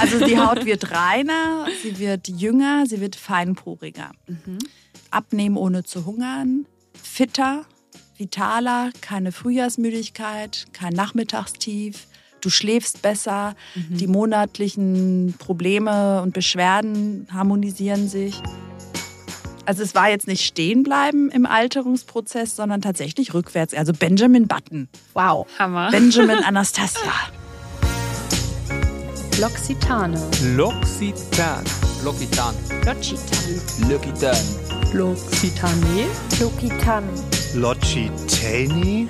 Also die Haut wird reiner, sie wird jünger, sie wird feinporiger. Mhm. Abnehmen ohne zu hungern, fitter, vitaler, keine Frühjahrsmüdigkeit, kein Nachmittagstief. Du schläfst besser, mhm. die monatlichen Probleme und Beschwerden harmonisieren sich. Also es war jetzt nicht stehen bleiben im Alterungsprozess, sondern tatsächlich rückwärts. Also Benjamin Button. Wow. Hammer. Benjamin Anastasia. L'Occitane. L'Occitan. L'Occitan. L'Occitan. L'Occitan. L'Occitane. L'Occitan. L'Occitani.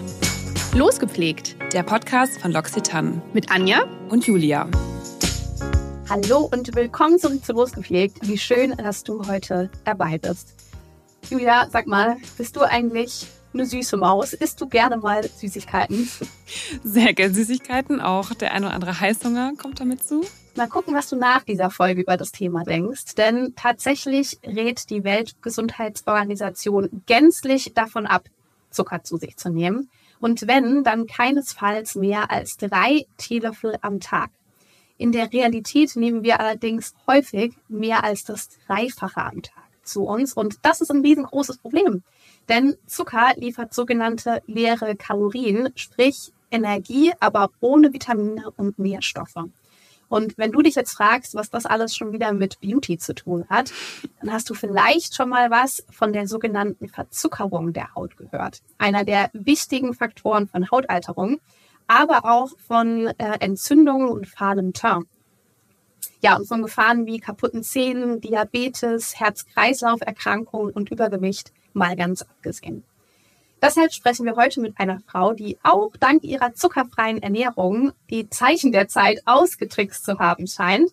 Losgepflegt. Der Podcast von L'Occitan. Mit Anja und Julia. Hallo und willkommen zurück zu Losgepflegt. Wie schön, dass du heute dabei bist. Julia, sag mal, bist du eigentlich eine süße Maus. Isst du gerne mal Süßigkeiten? Sehr gerne Süßigkeiten. Auch der ein oder andere Heißhunger kommt damit zu. Mal gucken, was du nach dieser Folge über das Thema denkst. Denn tatsächlich rät die Weltgesundheitsorganisation gänzlich davon ab, Zucker zu sich zu nehmen. Und wenn, dann keinesfalls mehr als drei Teelöffel am Tag. In der Realität nehmen wir allerdings häufig mehr als das Dreifache am Tag zu uns. Und das ist ein riesengroßes Problem. Denn Zucker liefert sogenannte leere Kalorien, sprich Energie, aber ohne Vitamine und Nährstoffe. Und wenn du dich jetzt fragst, was das alles schon wieder mit Beauty zu tun hat, dann hast du vielleicht schon mal was von der sogenannten Verzuckerung der Haut gehört. Einer der wichtigen Faktoren von Hautalterung, aber auch von äh, Entzündungen und fahlem Teint. Ja, und von Gefahren wie kaputten Zähnen, Diabetes, Herz-Kreislauf-Erkrankungen und Übergewicht mal ganz abgesehen. Deshalb sprechen wir heute mit einer Frau, die auch dank ihrer zuckerfreien Ernährung die Zeichen der Zeit ausgetrickst zu haben scheint.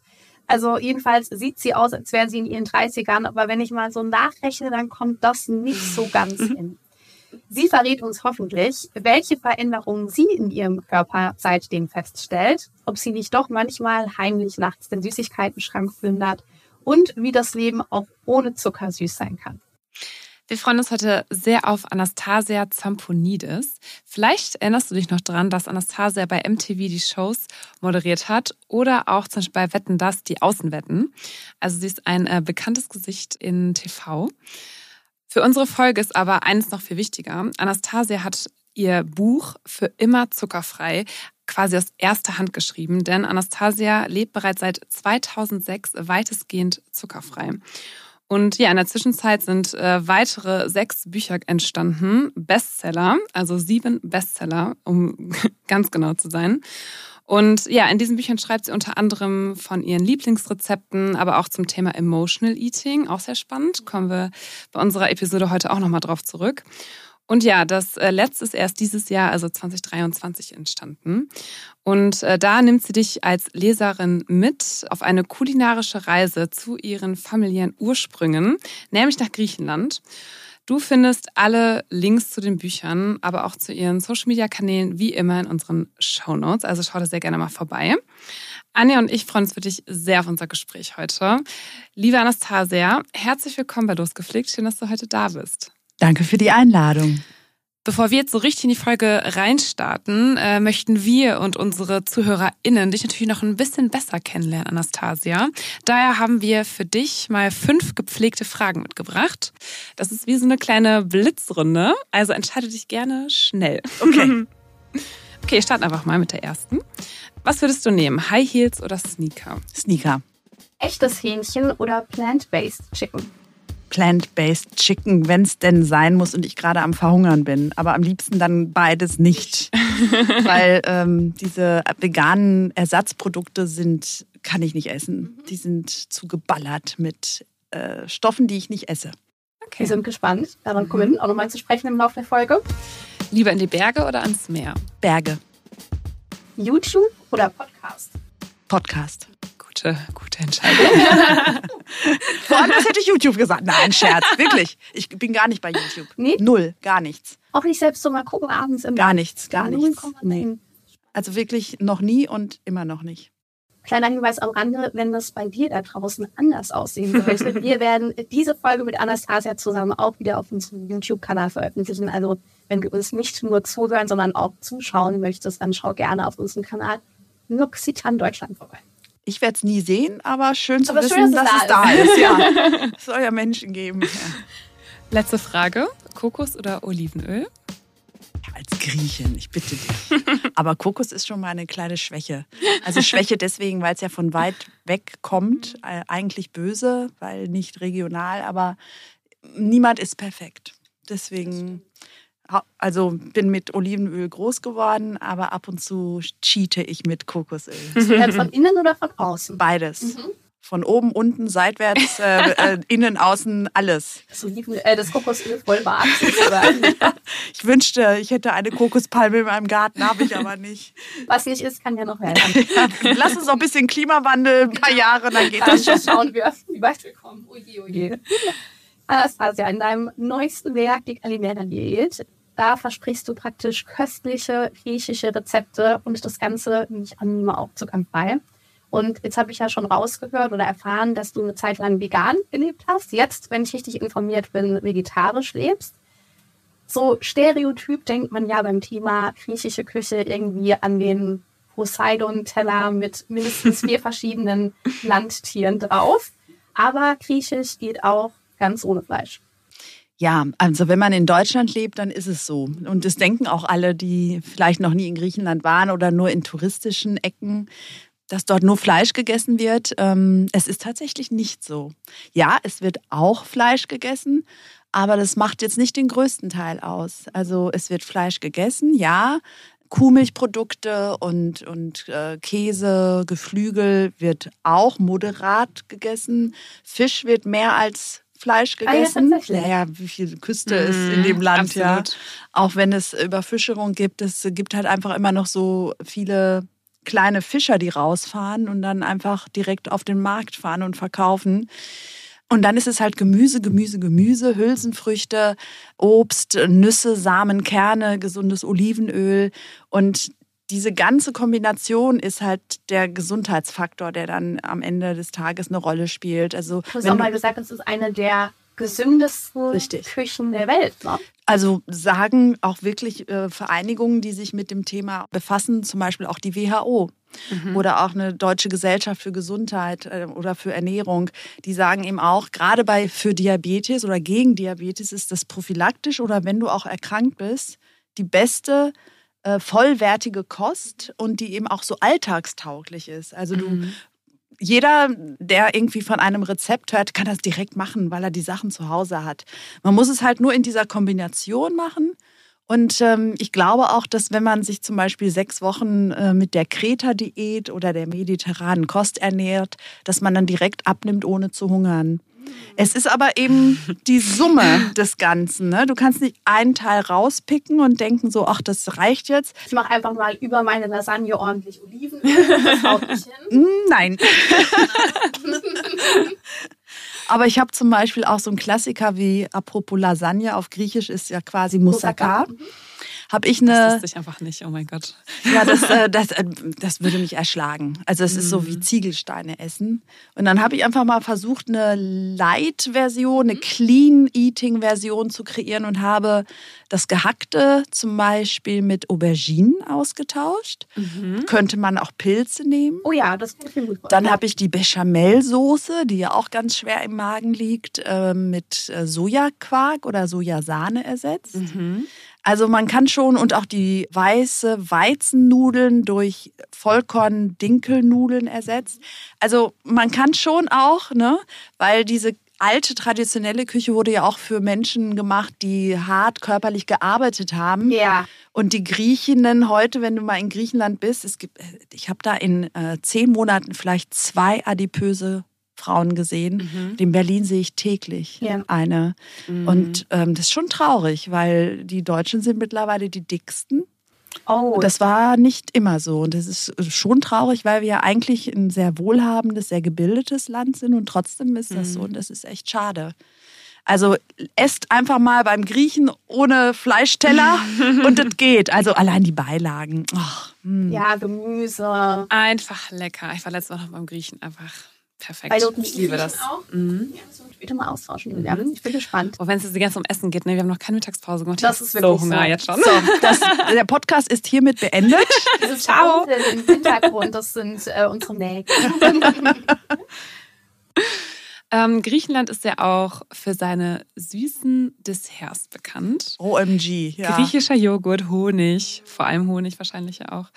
Also jedenfalls sieht sie aus, als wäre sie in ihren 30ern, aber wenn ich mal so nachrechne, dann kommt das nicht so ganz hin. Sie verrät uns hoffentlich, welche Veränderungen sie in ihrem Körper seitdem feststellt, ob sie nicht doch manchmal heimlich nachts den Süßigkeiten-Schrank plündert und wie das Leben auch ohne Zucker süß sein kann. Wir freuen uns heute sehr auf Anastasia Zamponidis. Vielleicht erinnerst du dich noch daran, dass Anastasia bei MTV die Shows moderiert hat oder auch zum Beispiel bei Wetten das die Außenwetten. Also sie ist ein äh, bekanntes Gesicht in TV. Für unsere Folge ist aber eines noch viel wichtiger. Anastasia hat ihr Buch für immer zuckerfrei quasi aus erster Hand geschrieben, denn Anastasia lebt bereits seit 2006 weitestgehend zuckerfrei. Und ja, in der Zwischenzeit sind äh, weitere sechs Bücher entstanden, Bestseller, also sieben Bestseller, um ganz genau zu sein. Und ja, in diesen Büchern schreibt sie unter anderem von ihren Lieblingsrezepten, aber auch zum Thema Emotional Eating, auch sehr spannend. Kommen wir bei unserer Episode heute auch nochmal drauf zurück. Und ja, das äh, letzte ist erst dieses Jahr, also 2023, entstanden. Und äh, da nimmt sie dich als Leserin mit auf eine kulinarische Reise zu ihren familiären Ursprüngen, nämlich nach Griechenland. Du findest alle Links zu den Büchern, aber auch zu ihren Social-Media-Kanälen wie immer in unseren Show Notes. Also schau da sehr gerne mal vorbei. Anja und ich freuen uns wirklich sehr auf unser Gespräch heute. Liebe Anastasia, herzlich willkommen bei Losgepflegt. Schön, dass du heute da bist. Danke für die Einladung. Bevor wir jetzt so richtig in die Folge reinstarten, äh, möchten wir und unsere ZuhörerInnen dich natürlich noch ein bisschen besser kennenlernen, Anastasia. Daher haben wir für dich mal fünf gepflegte Fragen mitgebracht. Das ist wie so eine kleine Blitzrunde, also entscheide dich gerne schnell. Okay. okay, starten einfach mal mit der ersten. Was würdest du nehmen, High Heels oder Sneaker? Sneaker. Echtes Hähnchen oder Plant-Based Chicken? Plant-Based Chicken, wenn es denn sein muss und ich gerade am Verhungern bin. Aber am liebsten dann beides nicht. Weil ähm, diese veganen Ersatzprodukte sind, kann ich nicht essen. Die sind zu geballert mit äh, Stoffen, die ich nicht esse. Okay. Wir sind gespannt. Daran kommen wir auch nochmal zu sprechen im Laufe der Folge. Lieber in die Berge oder ans Meer? Berge. YouTube oder Podcast? Podcast gute, gute Entscheidung. Vor allem, das hätte ich YouTube gesagt. Nein, Scherz, wirklich. Ich bin gar nicht bei YouTube. Nee? Null, gar nichts. Auch nicht selbst so mal gucken abends im Gar nichts, gar nichts. Nee. Also wirklich noch nie und immer noch nicht. Kleiner Hinweis am Rande, wenn das bei dir da draußen anders aussehen sollte. wir werden diese Folge mit Anastasia zusammen auch wieder auf unserem YouTube-Kanal veröffentlichen. Also wenn du uns nicht nur zuhören, sondern auch zuschauen möchtest, dann schau gerne auf unseren Kanal Luxitan Deutschland vorbei. Ich werde es nie sehen, aber schön zu Aber wissen, schön, dass dass es es da da ist. Ja. Es soll ja Menschen geben. Ja. Letzte Frage. Kokos oder Olivenöl? Als Griechin, ich bitte dich. Aber Kokos ist schon mal eine kleine Schwäche. Also Schwäche deswegen, weil es ja von weit weg kommt. Äh, eigentlich böse, weil nicht regional, aber niemand ist perfekt. Deswegen, also bin mit Olivenöl groß geworden, aber ab und zu cheate ich mit Kokosöl. Äh, Von innen oder von außen? Beides. Von oben, unten, seitwärts, äh, äh, innen, außen, alles. Das, Olivenöl, äh, das Kokosöl voll sozusagen. Ich wünschte, ich hätte eine Kokospalme in meinem Garten, habe ich aber nicht. Was nicht ist, kann ja noch werden. Lass uns noch ein bisschen Klimawandel, ein paar Jahre, dann geht das schon. schauen wir, wie weit wir kommen. Oje, oje. Anastasia, in deinem neuesten Werk, die Kalimera Diät, da versprichst du praktisch köstliche griechische Rezepte und das Ganze nicht angenehmer auch zuckerfrei. Und jetzt habe ich ja schon rausgehört oder erfahren, dass du eine Zeit lang vegan gelebt hast. Jetzt, wenn ich richtig informiert bin, vegetarisch lebst. So stereotyp denkt man ja beim Thema griechische Küche irgendwie an den Poseidon-Teller mit mindestens vier verschiedenen Landtieren drauf. Aber griechisch geht auch ganz ohne Fleisch. Ja, also wenn man in Deutschland lebt, dann ist es so. Und das denken auch alle, die vielleicht noch nie in Griechenland waren oder nur in touristischen Ecken, dass dort nur Fleisch gegessen wird. Ähm, Es ist tatsächlich nicht so. Ja, es wird auch Fleisch gegessen, aber das macht jetzt nicht den größten Teil aus. Also es wird Fleisch gegessen, ja. Kuhmilchprodukte und, und äh, Käse, Geflügel wird auch moderat gegessen. Fisch wird mehr als Fleisch Ah ja, gegessen. naja, wie viel Küste ist in dem Land, Mhm, absolut. ja. Auch wenn es Überfischerung gibt, es gibt halt einfach immer noch so viele kleine Fischer, die rausfahren und dann einfach direkt auf den Markt fahren und verkaufen. Und dann ist es halt Gemüse, Gemüse, Gemüse, Hülsenfrüchte, Obst, Nüsse, Samen, Kerne, gesundes Olivenöl. Und diese ganze Kombination ist halt der Gesundheitsfaktor, der dann am Ende des Tages eine Rolle spielt. Also, Du hast auch mal gesagt, es ist eine der gesündesten Richtig. Küchen der Welt. Ne? Also sagen auch wirklich äh, Vereinigungen, die sich mit dem Thema befassen, zum Beispiel auch die WHO oder auch eine deutsche Gesellschaft für Gesundheit äh, oder für Ernährung, die sagen eben auch, gerade bei für Diabetes oder gegen Diabetes ist das prophylaktisch oder wenn du auch erkrankt bist, die beste äh, vollwertige Kost und die eben auch so alltagstauglich ist. Also du jeder, der irgendwie von einem Rezept hört, kann das direkt machen, weil er die Sachen zu Hause hat. Man muss es halt nur in dieser Kombination machen. Und ähm, ich glaube auch, dass wenn man sich zum Beispiel sechs Wochen äh, mit der Kreta-Diät oder der mediterranen Kost ernährt, dass man dann direkt abnimmt, ohne zu hungern. Es ist aber eben die Summe des Ganzen. Ne? Du kannst nicht einen Teil rauspicken und denken so, ach, das reicht jetzt. Ich mache einfach mal über meine Lasagne ordentlich Olivenöl. Das haut nicht hin. Nein. Aber ich habe zum Beispiel auch so einen Klassiker wie apropos Lasagne auf Griechisch ist ja quasi Moussaka. Moussaka. Habe ich Das eine, wusste ich einfach nicht. Oh mein Gott. ja, das, äh, das, äh, das würde mich erschlagen. Also es ist so wie Ziegelsteine essen. Und dann habe ich einfach mal versucht, eine Light-Version, eine Clean-Eating-Version zu kreieren und habe das Gehackte zum Beispiel mit Auberginen ausgetauscht. Könnte man auch Pilze nehmen. Oh ja, das kann ich mir gut vorstellen. Dann habe ich die Bechamelsoße, die ja auch ganz schwer im Magen liegt, äh, mit Sojaquark oder Sojasahne ersetzt. Also man kann schon und auch die weiße Weizennudeln durch Vollkorn-Dinkelnudeln ersetzt. Also man kann schon auch, ne, weil diese alte traditionelle Küche wurde ja auch für Menschen gemacht, die hart körperlich gearbeitet haben. Ja. Und die Griechinnen heute, wenn du mal in Griechenland bist, es gibt, ich habe da in äh, zehn Monaten vielleicht zwei adipöse Frauen gesehen. In Berlin sehe ich täglich Ja. eine. Und ähm, das ist schon traurig, weil die Deutschen sind mittlerweile die dicksten. Oh, Das war nicht immer so. Und das ist schon traurig, weil wir ja eigentlich ein sehr wohlhabendes, sehr gebildetes Land sind und trotzdem ist das so. Und das ist echt schade. Also esst einfach mal beim Griechen ohne Fleischteller und das geht. Also allein die Beilagen. Hm. ja, Gemüse. Einfach lecker. Ich war letztes Mal noch beim Griechen. Einfach Perfekt. Weil ich liebe das. Auch, Mhm. ja, das wird wieder mal austauschen. Julian. Ich bin gespannt. Auch wenn es jetzt die ganze um Essen geht, ne? Wir haben noch keine Mittagspause gemacht. Das ist wirklich so Hunger so. jetzt schon. So, das, der Podcast ist hiermit beendet. Dieses Ciao. Ciao. im Hintergrund, das sind äh, unsere Nägel. Ähm, Griechenland ist ja auch für seine süßen Desserts bekannt. OMG, ja. Griechischer Joghurt, Honig, vor allem Honig wahrscheinlich ja auch.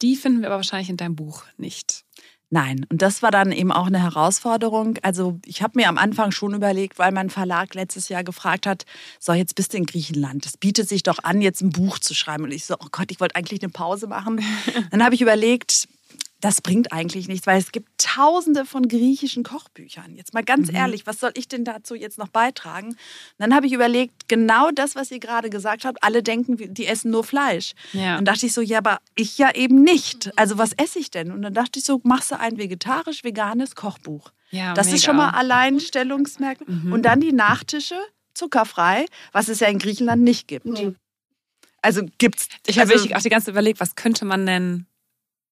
Die finden wir aber wahrscheinlich in deinem Buch nicht. Nein, und das war dann eben auch eine Herausforderung. Also ich habe mir am Anfang schon überlegt, weil mein Verlag letztes Jahr gefragt hat, so jetzt bist du in Griechenland, das bietet sich doch an, jetzt ein Buch zu schreiben. Und ich so, oh Gott, ich wollte eigentlich eine Pause machen. Dann habe ich überlegt, das bringt eigentlich nichts, weil es gibt tausende von griechischen Kochbüchern. Jetzt mal ganz ehrlich, was soll ich denn dazu jetzt noch beitragen? Und dann habe ich überlegt, genau das, was ihr gerade gesagt habt, alle denken, die essen nur Fleisch. Ja. Und dachte ich so, ja, aber ich ja eben nicht. Also was esse ich denn? Und dann dachte ich so, machst du ein vegetarisch-veganes Kochbuch. Ja, das ist mega. schon mal Alleinstellungsmerkmal. Und dann die Nachtische, zuckerfrei, was es ja in Griechenland nicht gibt. Nee. Also gibt's. Ich habe also, wirklich auch die ganze Zeit überlegt, was könnte man denn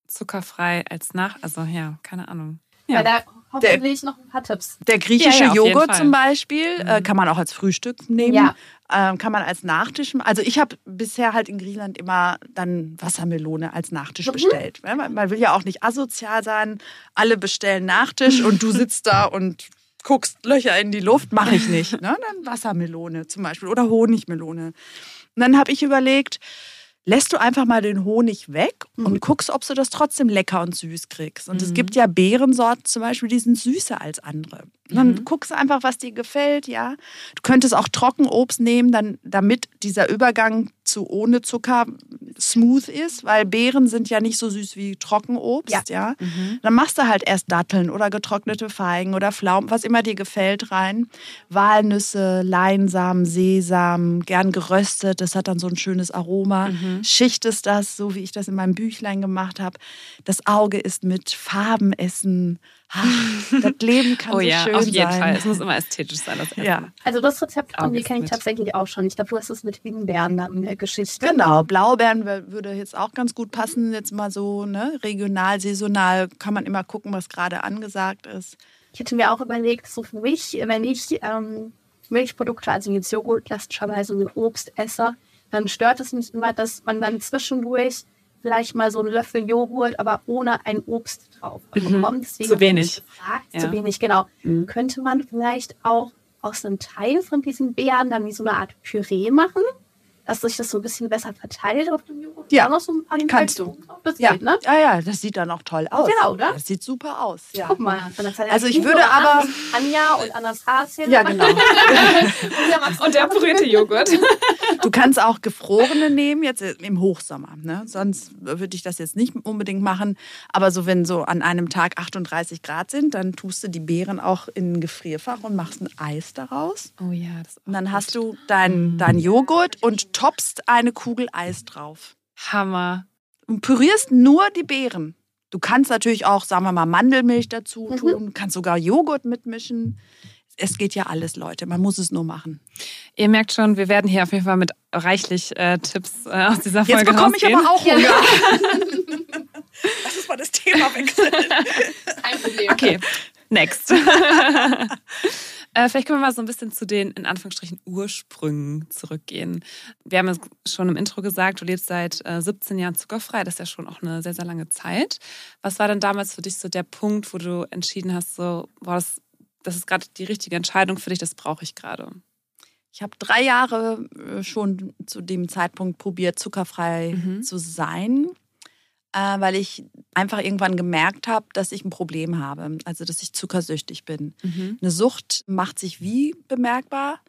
zuckerfrei als nach... Also ja, keine Ahnung. Ja. Da hoffentlich noch ein paar Tipps. Der griechische Ja, ja, Joghurt zum Beispiel äh, Mhm. kann man auch als Frühstück nehmen. Ja. Ähm, kann man als Nachtisch. Also ich habe bisher halt in Griechenland immer dann Wassermelone als Nachtisch Mhm. bestellt. Man, man will ja auch nicht asozial sein. Alle bestellen Nachtisch und du sitzt da und guckst Löcher in die Luft. Mache ich nicht. Ne? Dann Wassermelone zum Beispiel oder Honigmelone. Und dann habe ich überlegt, lässt du einfach mal den Honig weg und guckst, ob du das trotzdem lecker und süß kriegst. Und es gibt ja Beerensorten zum Beispiel, die sind süßer als andere. Und dann guckst du einfach, was dir gefällt, ja. Du könntest auch Trockenobst nehmen, dann, damit dieser Übergang zu ohne Zucker smooth ist, weil Beeren sind ja nicht so süß wie Trockenobst, ja. Dann machst du halt erst Datteln oder getrocknete Feigen oder Pflaumen, was immer dir gefällt, rein. Walnüsse, Leinsamen, Sesam, gern geröstet, das hat dann so ein schönes Aroma. Schichtest das, so wie ich das in meinem Büchlein gemacht habe. Das Auge ist mit Farben essen. Ah, Das Leben kann Oh so ja, schön auf jeden sein. Fall. Es muss immer ästhetisch sein, das Essen. Ja, Also das Rezept von dir kenne ich tatsächlich auch schon. Ich glaube, du hast es mit Himbeeren dann in der Geschichte. genau. Blaubeeren würde jetzt auch ganz gut passen. Jetzt mal so, ne? Regional, saisonal kann man immer gucken, was gerade angesagt ist. Ich hätte mir auch überlegt, so für mich, wenn ich ähm, Milchprodukte, also jetzt Joghurt klassischerweise mit Obst esse, dann stört es mich immer, dass man dann zwischendurch vielleicht mal so einen Löffel Joghurt, aber ohne ein Obst drauf bekommt. Deswegen Zu habe ich wenig. Gefragt, Ja. Zu wenig, genau. Könnte man vielleicht auch aus einem Teil von diesen Beeren dann wie so eine Art Püree machen, dass sich das so ein bisschen besser verteilt auf dem Joghurt? Ja, noch so ein paar kannst du. Das Ja, geht, ne? ja, ja, das sieht dann auch toll aus. Genau, oder? Das sieht super aus. Ja. Guck mal. von der Zeit Also ich würde aber- Anja und Anastasia. Ja, genau. Und der pürierte Joghurt. Du kannst auch gefrorene nehmen, jetzt im Hochsommer. Ne? Sonst würde ich das jetzt nicht unbedingt machen. Aber so, wenn so an einem Tag 38 Grad sind, dann tust du die Beeren auch in ein Gefrierfach und machst ein Eis daraus. Oh ja, das ist auch Und dann gut. hast du dein, dein Joghurt und toppst eine Kugel Eis drauf. Hammer. Und pürierst nur die Beeren. Du kannst natürlich auch, sagen wir mal, Mandelmilch dazu Mhm. tun, kannst sogar Joghurt mitmischen. Es geht ja alles, Leute. Man muss es nur machen. Ihr merkt schon, wir werden hier auf jeden Fall mit reichlich äh, Tipps äh, aus dieser Folge Jetzt bekomme ich aber auch Hunger. Lass uns mal das Thema wechseln. Kein Problem. Okay, next. äh, vielleicht können wir mal so ein bisschen zu den, in Anführungsstrichen, Ursprüngen zurückgehen. Wir haben es schon im Intro gesagt, du lebst seit äh, 17 Jahren zuckerfrei. Das ist ja schon auch eine sehr, sehr lange Zeit. Was war denn damals für dich so der Punkt, wo du entschieden hast, so, boah, das, das ist gerade die richtige Entscheidung für dich, das brauche ich gerade? Ich habe drei Jahre äh, schon zu dem Zeitpunkt probiert, zuckerfrei Mhm. zu sein, äh, weil ich einfach irgendwann gemerkt habe, dass ich ein Problem habe, also dass ich zuckersüchtig bin. Eine Sucht macht sich wie bemerkbar?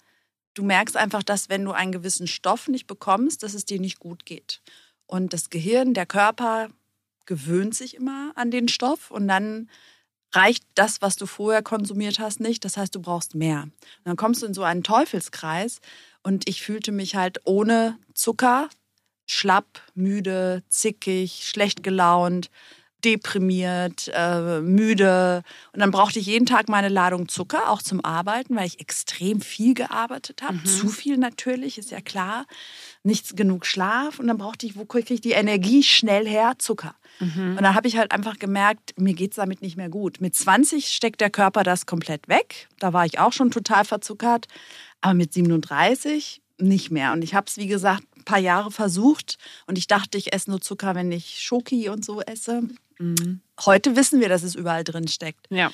Du merkst einfach, dass wenn du einen gewissen Stoff nicht bekommst, dass es dir nicht gut geht. Und das Gehirn, der Körper gewöhnt sich immer an den Stoff und dann reicht das, was du vorher konsumiert hast, nicht. Das heißt, du brauchst mehr. Und dann kommst du in so einen Teufelskreis und ich fühlte mich halt ohne Zucker schlapp, müde, zickig, schlecht gelaunt, deprimiert, äh, müde. Und dann brauchte ich jeden Tag meine Ladung Zucker, auch zum Arbeiten, weil ich extrem viel gearbeitet habe. Mhm. Zu viel natürlich, ist ja klar. Nicht genug Schlaf. Und dann brauchte ich, wo kriege ich die Energie schnell her? Zucker. Mhm. Und dann habe ich halt einfach gemerkt, mir geht's damit nicht mehr gut. Mit 20 steckt der Körper das komplett weg. Da war ich auch schon total verzuckert. Aber mit 37 nicht mehr. Und ich habe es, wie gesagt, paar Jahre versucht. Und ich dachte, ich esse nur Zucker, wenn ich Schoki und so esse. Mhm. Heute wissen wir, dass es überall drin steckt. Ja.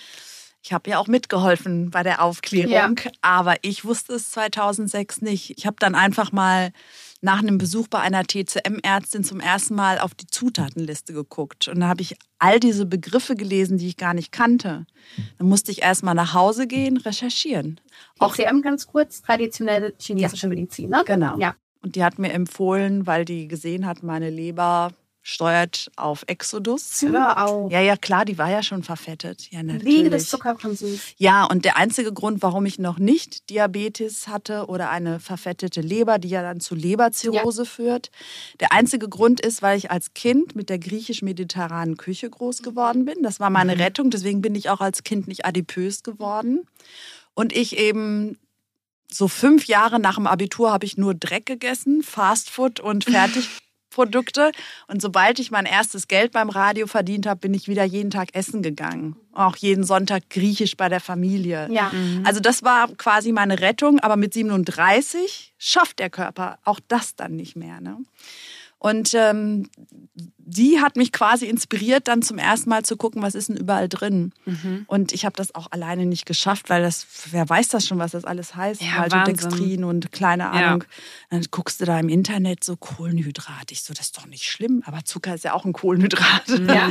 Ich habe ja auch mitgeholfen bei der Aufklärung, aber ich wusste es 2006 nicht. Ich habe dann einfach mal nach einem Besuch bei einer TCM-Ärztin zum ersten Mal auf die Zutatenliste geguckt. Und da habe ich all diese Begriffe gelesen, die ich gar nicht kannte. Dann musste ich erst mal nach Hause gehen, recherchieren. Auch CM ganz kurz, traditionelle chinesische Medizin, ne? Genau. Ja. Und die hat mir empfohlen, weil die gesehen hat, meine Leber steuert auf Exodus. Hör auf. Ja, ja, klar, die war ja schon verfettet. Ja, Wegen des natürlich. Zuckerkonsums. Ja, und der einzige Grund, warum ich noch nicht Diabetes hatte oder eine verfettete Leber, die ja dann zu Leberzirrhose führt, der einzige Grund ist, weil ich als Kind mit der griechisch-mediterranen Küche groß geworden bin. Das war meine Rettung, deswegen bin ich auch als Kind nicht adipös geworden. Und ich eben so fünf Jahre nach dem Abitur habe ich nur Dreck gegessen, Fastfood und Fertigprodukte. Und sobald ich mein erstes Geld beim Radio verdient habe, bin ich wieder jeden Tag essen gegangen. Auch jeden Sonntag griechisch bei der Familie. Ja. Also das war quasi meine Rettung, aber mit 37 schafft der Körper auch das dann nicht mehr. Ne? Und ähm, die hat mich quasi inspiriert, dann zum ersten Mal zu gucken, was ist denn überall drin. Und ich habe das auch alleine nicht geschafft, weil das, wer weiß das schon, was das alles heißt. Ja, Maltodextrin und keine Ja. Ahnung. Dann guckst du da im Internet so Kohlenhydrat. Ich so, das ist doch nicht schlimm, aber Zucker ist ja auch ein Kohlenhydrat. Ja.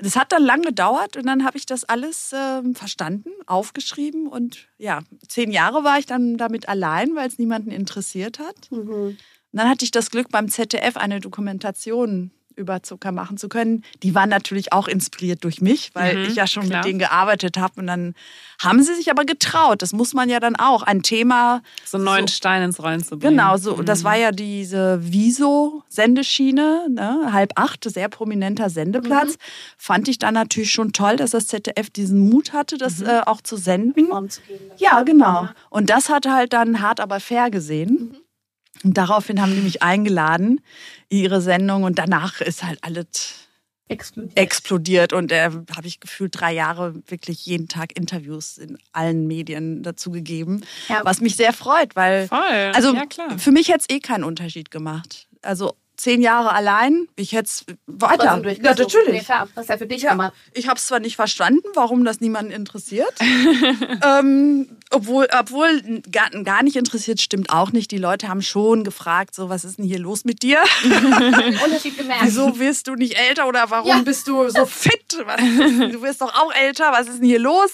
Das hat dann lange gedauert und dann habe ich das alles ähm, verstanden, aufgeschrieben und ja, zehn Jahre war ich dann damit allein, weil es niemanden interessiert hat. Mhm. Und dann hatte ich das Glück, beim ZDF eine Dokumentation über Zucker machen zu können. Die war natürlich auch inspiriert durch mich, weil Mhm, ich ja schon klar. mit denen gearbeitet habe. Und dann haben sie sich aber getraut. Das muss man ja dann auch. Ein Thema. So einen neuen So- Stein ins Rollen zu bringen. Genau, so, das war ja diese Viso-Sendeschiene, ne? halb acht, sehr prominenter Sendeplatz. Fand ich dann natürlich schon toll, dass das ZDF diesen Mut hatte, das äh, auch zu senden. Zu geben. Ja, genau. Und das hat halt dann hart aber fair gesehen. Und daraufhin haben die mich eingeladen in ihre Sendung und danach ist halt alles Exklusiv. explodiert und äh, habe ich gefühlt drei Jahre wirklich jeden Tag Interviews in allen Medien dazu gegeben, Ja. was mich sehr freut, weil Voll. also ja, klar. für mich hätte es eh keinen Unterschied gemacht. Also zehn Jahre allein, ich hätte es weiter. Durchgezogen. Nee, klar, das ist ja für dich Ja. immer. Ich habe es zwar nicht verstanden, warum das niemanden interessiert. ähm, obwohl, obwohl gar, gar nicht interessiert, stimmt auch nicht. Die Leute haben schon gefragt, so was ist denn hier los mit dir? Unterschied gemerkt. Wieso wirst du nicht älter oder warum Ja. bist du so fit? Was du wirst doch auch älter, was ist denn hier los?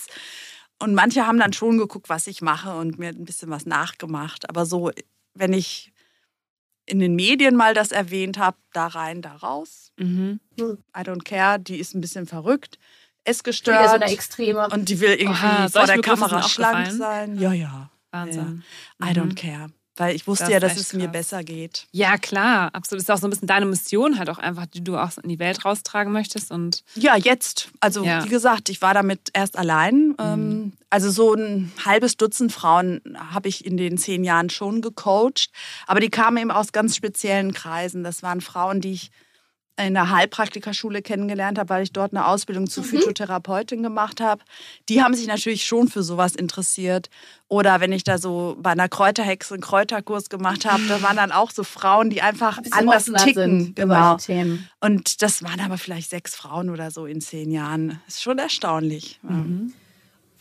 Und manche haben dann schon geguckt, was ich mache und mir ein bisschen was nachgemacht. Aber so, wenn ich in den Medien mal das erwähnt habe, da rein, da raus. Mhm. I don't care, die ist ein bisschen verrückt, Wieder so essgestört eine Extreme. und die will irgendwie Oha, vor der Kamera schlank sein. Ja, ja. Wahnsinn. I don't care. Weil ich wusste Das ja, dass es mir krass. besser geht. Ja, klar, absolut. Ist auch so ein bisschen deine Mission halt auch einfach, die du auch in die Welt raustragen möchtest. Und Ja, jetzt. Also Ja. wie gesagt, ich war damit erst allein. Ähm, also so ein halbes Dutzend Frauen habe ich in den zehn Jahren schon gecoacht. Aber die kamen eben aus ganz speziellen Kreisen. Das waren Frauen, die ich in der Heilpraktikerschule kennengelernt habe, weil ich dort eine Ausbildung zur Phytotherapeutin gemacht habe. Die haben sich natürlich schon für sowas interessiert. Oder wenn ich da so bei einer Kräuterhexe einen Kräuterkurs gemacht habe, da waren dann auch so Frauen, die einfach Ein anders ticken. Genau. Und das waren aber vielleicht sechs Frauen oder so in zehn Jahren. Ist schon erstaunlich.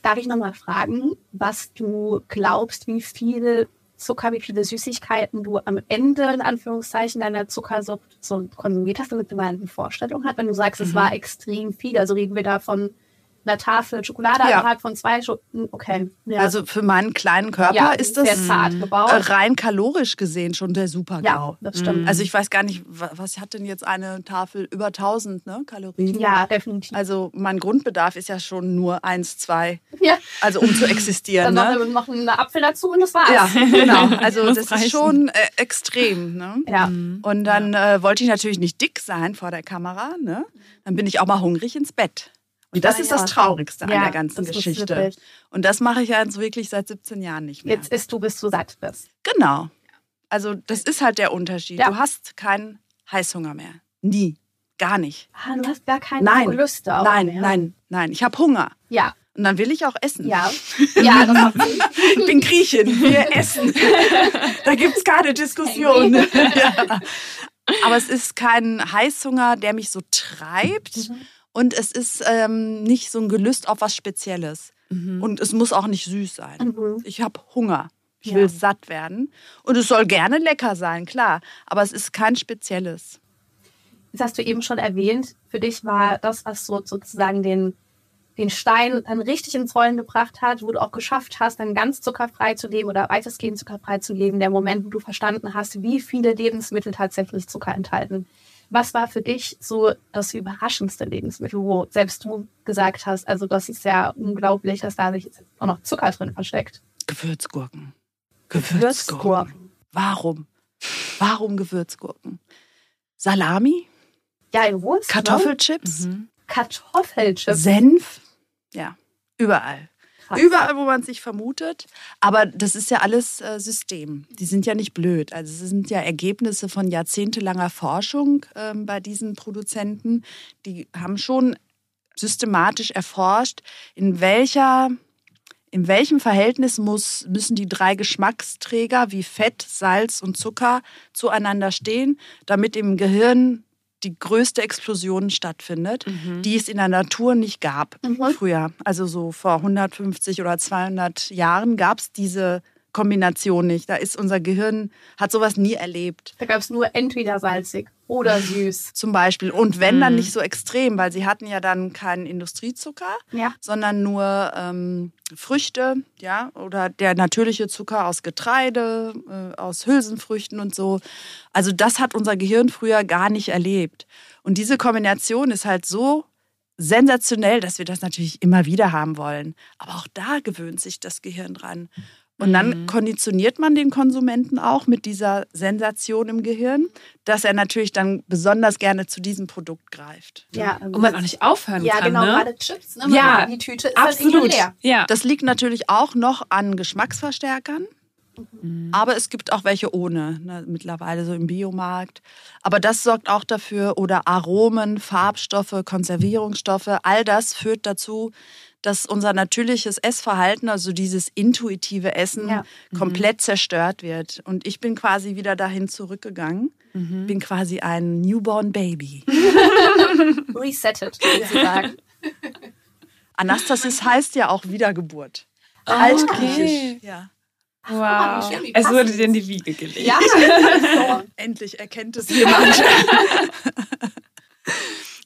Darf ich nochmal fragen, was du glaubst, wie viel Zucker, wie viele Süßigkeiten du am Ende, in Anführungszeichen, deiner Zuckersucht so konsumiert hast, damit du mal eine Vorstellung hast? Wenn du sagst, es war extrem viel, also reden wir da von einer Tafel Schokolade Ja. innerhalb von zwei Stunden. Okay. Ja. Also für meinen kleinen Körper ja, ist das sehr zart gebaut. äh, rein kalorisch gesehen schon der super ja, GAU. das stimmt. Also ich weiß gar nicht, wa- was hat denn jetzt eine Tafel über 1000 ne, Kalorien? Ja, definitiv. Also mein Grundbedarf ist ja schon nur eins, zwei, ja. also um zu existieren. Dann ne? noch, noch einen Apfel dazu und das war's. Ja, genau. Also das reichen. ist schon äh, extrem. Ne? Ja. Und dann äh, wollte ich natürlich nicht dick sein vor der Kamera. Ne? Dann bin ich auch mal hungrig ins Bett. Und das Ah, ist das Traurigste Ja, an der ganzen Geschichte. Und das mache ich ja jetzt wirklich seit 17 Jahren nicht mehr. Jetzt isst du, bis du satt bist. Genau. Also das ist halt der Unterschied. Ja. Du hast keinen Heißhunger mehr. Nie. Gar nicht. Ah, du hast gar keine Nein. Gelüste. auch nein, mehr. nein, nein. Ich habe Hunger. Ja, Und dann will ich auch essen. ja. Ja, das. Ich bin Griechin, wir essen. da gibt es keine Diskussion. ja. Aber es ist kein Heißhunger, der mich so treibt. Und es ist ähm, nicht so ein Gelüst auf was Spezielles. Und es muss auch nicht süß sein. Mhm. Ich habe Hunger. Ich Ja. will satt werden. Und es soll gerne lecker sein, klar. Aber es ist kein Spezielles. Das hast du eben schon erwähnt. Für dich war das, was so sozusagen den, den Stein dann richtig ins Rollen gebracht hat, wo du auch geschafft hast, dann ganz zuckerfrei zu leben oder weitestgehend zuckerfrei zu leben, der Moment, wo du verstanden hast, wie viele Lebensmittel tatsächlich Zucker enthalten. Was war für dich so das überraschendste Lebensmittel, wo selbst du gesagt hast, also das ist ja unglaublich, dass da sich auch noch Zucker drin versteckt? Gewürzgurken. Gewürzgurken. Warum? Warum Gewürzgurken? Salami? Ja, in Wurst. Kartoffelchips? Ne? Kartoffelchips. Senf? Ja, überall. Krass. Überall, wo man sich vermutet. Aber das ist ja alles äh, System. Die sind ja nicht blöd. Also es sind ja Ergebnisse von jahrzehntelanger Forschung ähm, bei diesen Produzenten. Die haben schon systematisch erforscht, in welcher in welchem Verhältnis muss, müssen die drei Geschmacksträger wie Fett, Salz und Zucker zueinander stehen, damit im Gehirn die größte Explosion stattfindet, die es in der Natur nicht gab früher. Also so vor 150 oder 200 Jahren gab es diese Kombination nicht. Da ist unser Gehirn, hat sowas nie erlebt. Da gab es nur entweder salzig oder süß. Zum Beispiel. Und wenn dann nicht so extrem, weil sie hatten ja dann keinen Industriezucker, Ja. sondern nur ähm, Früchte, ja, oder der natürliche Zucker aus Getreide, äh, aus Hülsenfrüchten und so. Also das hat unser Gehirn früher gar nicht erlebt. Und diese Kombination ist halt so sensationell, dass wir das natürlich immer wieder haben wollen. Aber auch da gewöhnt sich das Gehirn dran. Und dann konditioniert man den Konsumenten auch mit dieser Sensation im Gehirn, dass er natürlich dann besonders gerne zu diesem Produkt greift. Ja, Und man auch nicht aufhören ja kann, genau, ne? gerade Chips. Ne? Ja, die Tüte ist halt Absolut. leer. Ja. Das liegt natürlich auch noch an Geschmacksverstärkern. Aber es gibt auch welche ohne, ne, mittlerweile so im Biomarkt. Aber das sorgt auch dafür, oder Aromen, Farbstoffe, Konservierungsstoffe, all das führt dazu, dass unser natürliches Essverhalten, also dieses intuitive Essen, Ja. komplett zerstört wird. Und ich bin quasi wieder dahin zurückgegangen. Bin quasi ein Newborn Baby. Resettet, sozusagen. Anastasis heißt ja auch Wiedergeburt. okay. Altgriechisch. Ja. Wow. schön, wie Es wurde dir in die Wiege gelegt. ja, so. Endlich erkennt es jemand.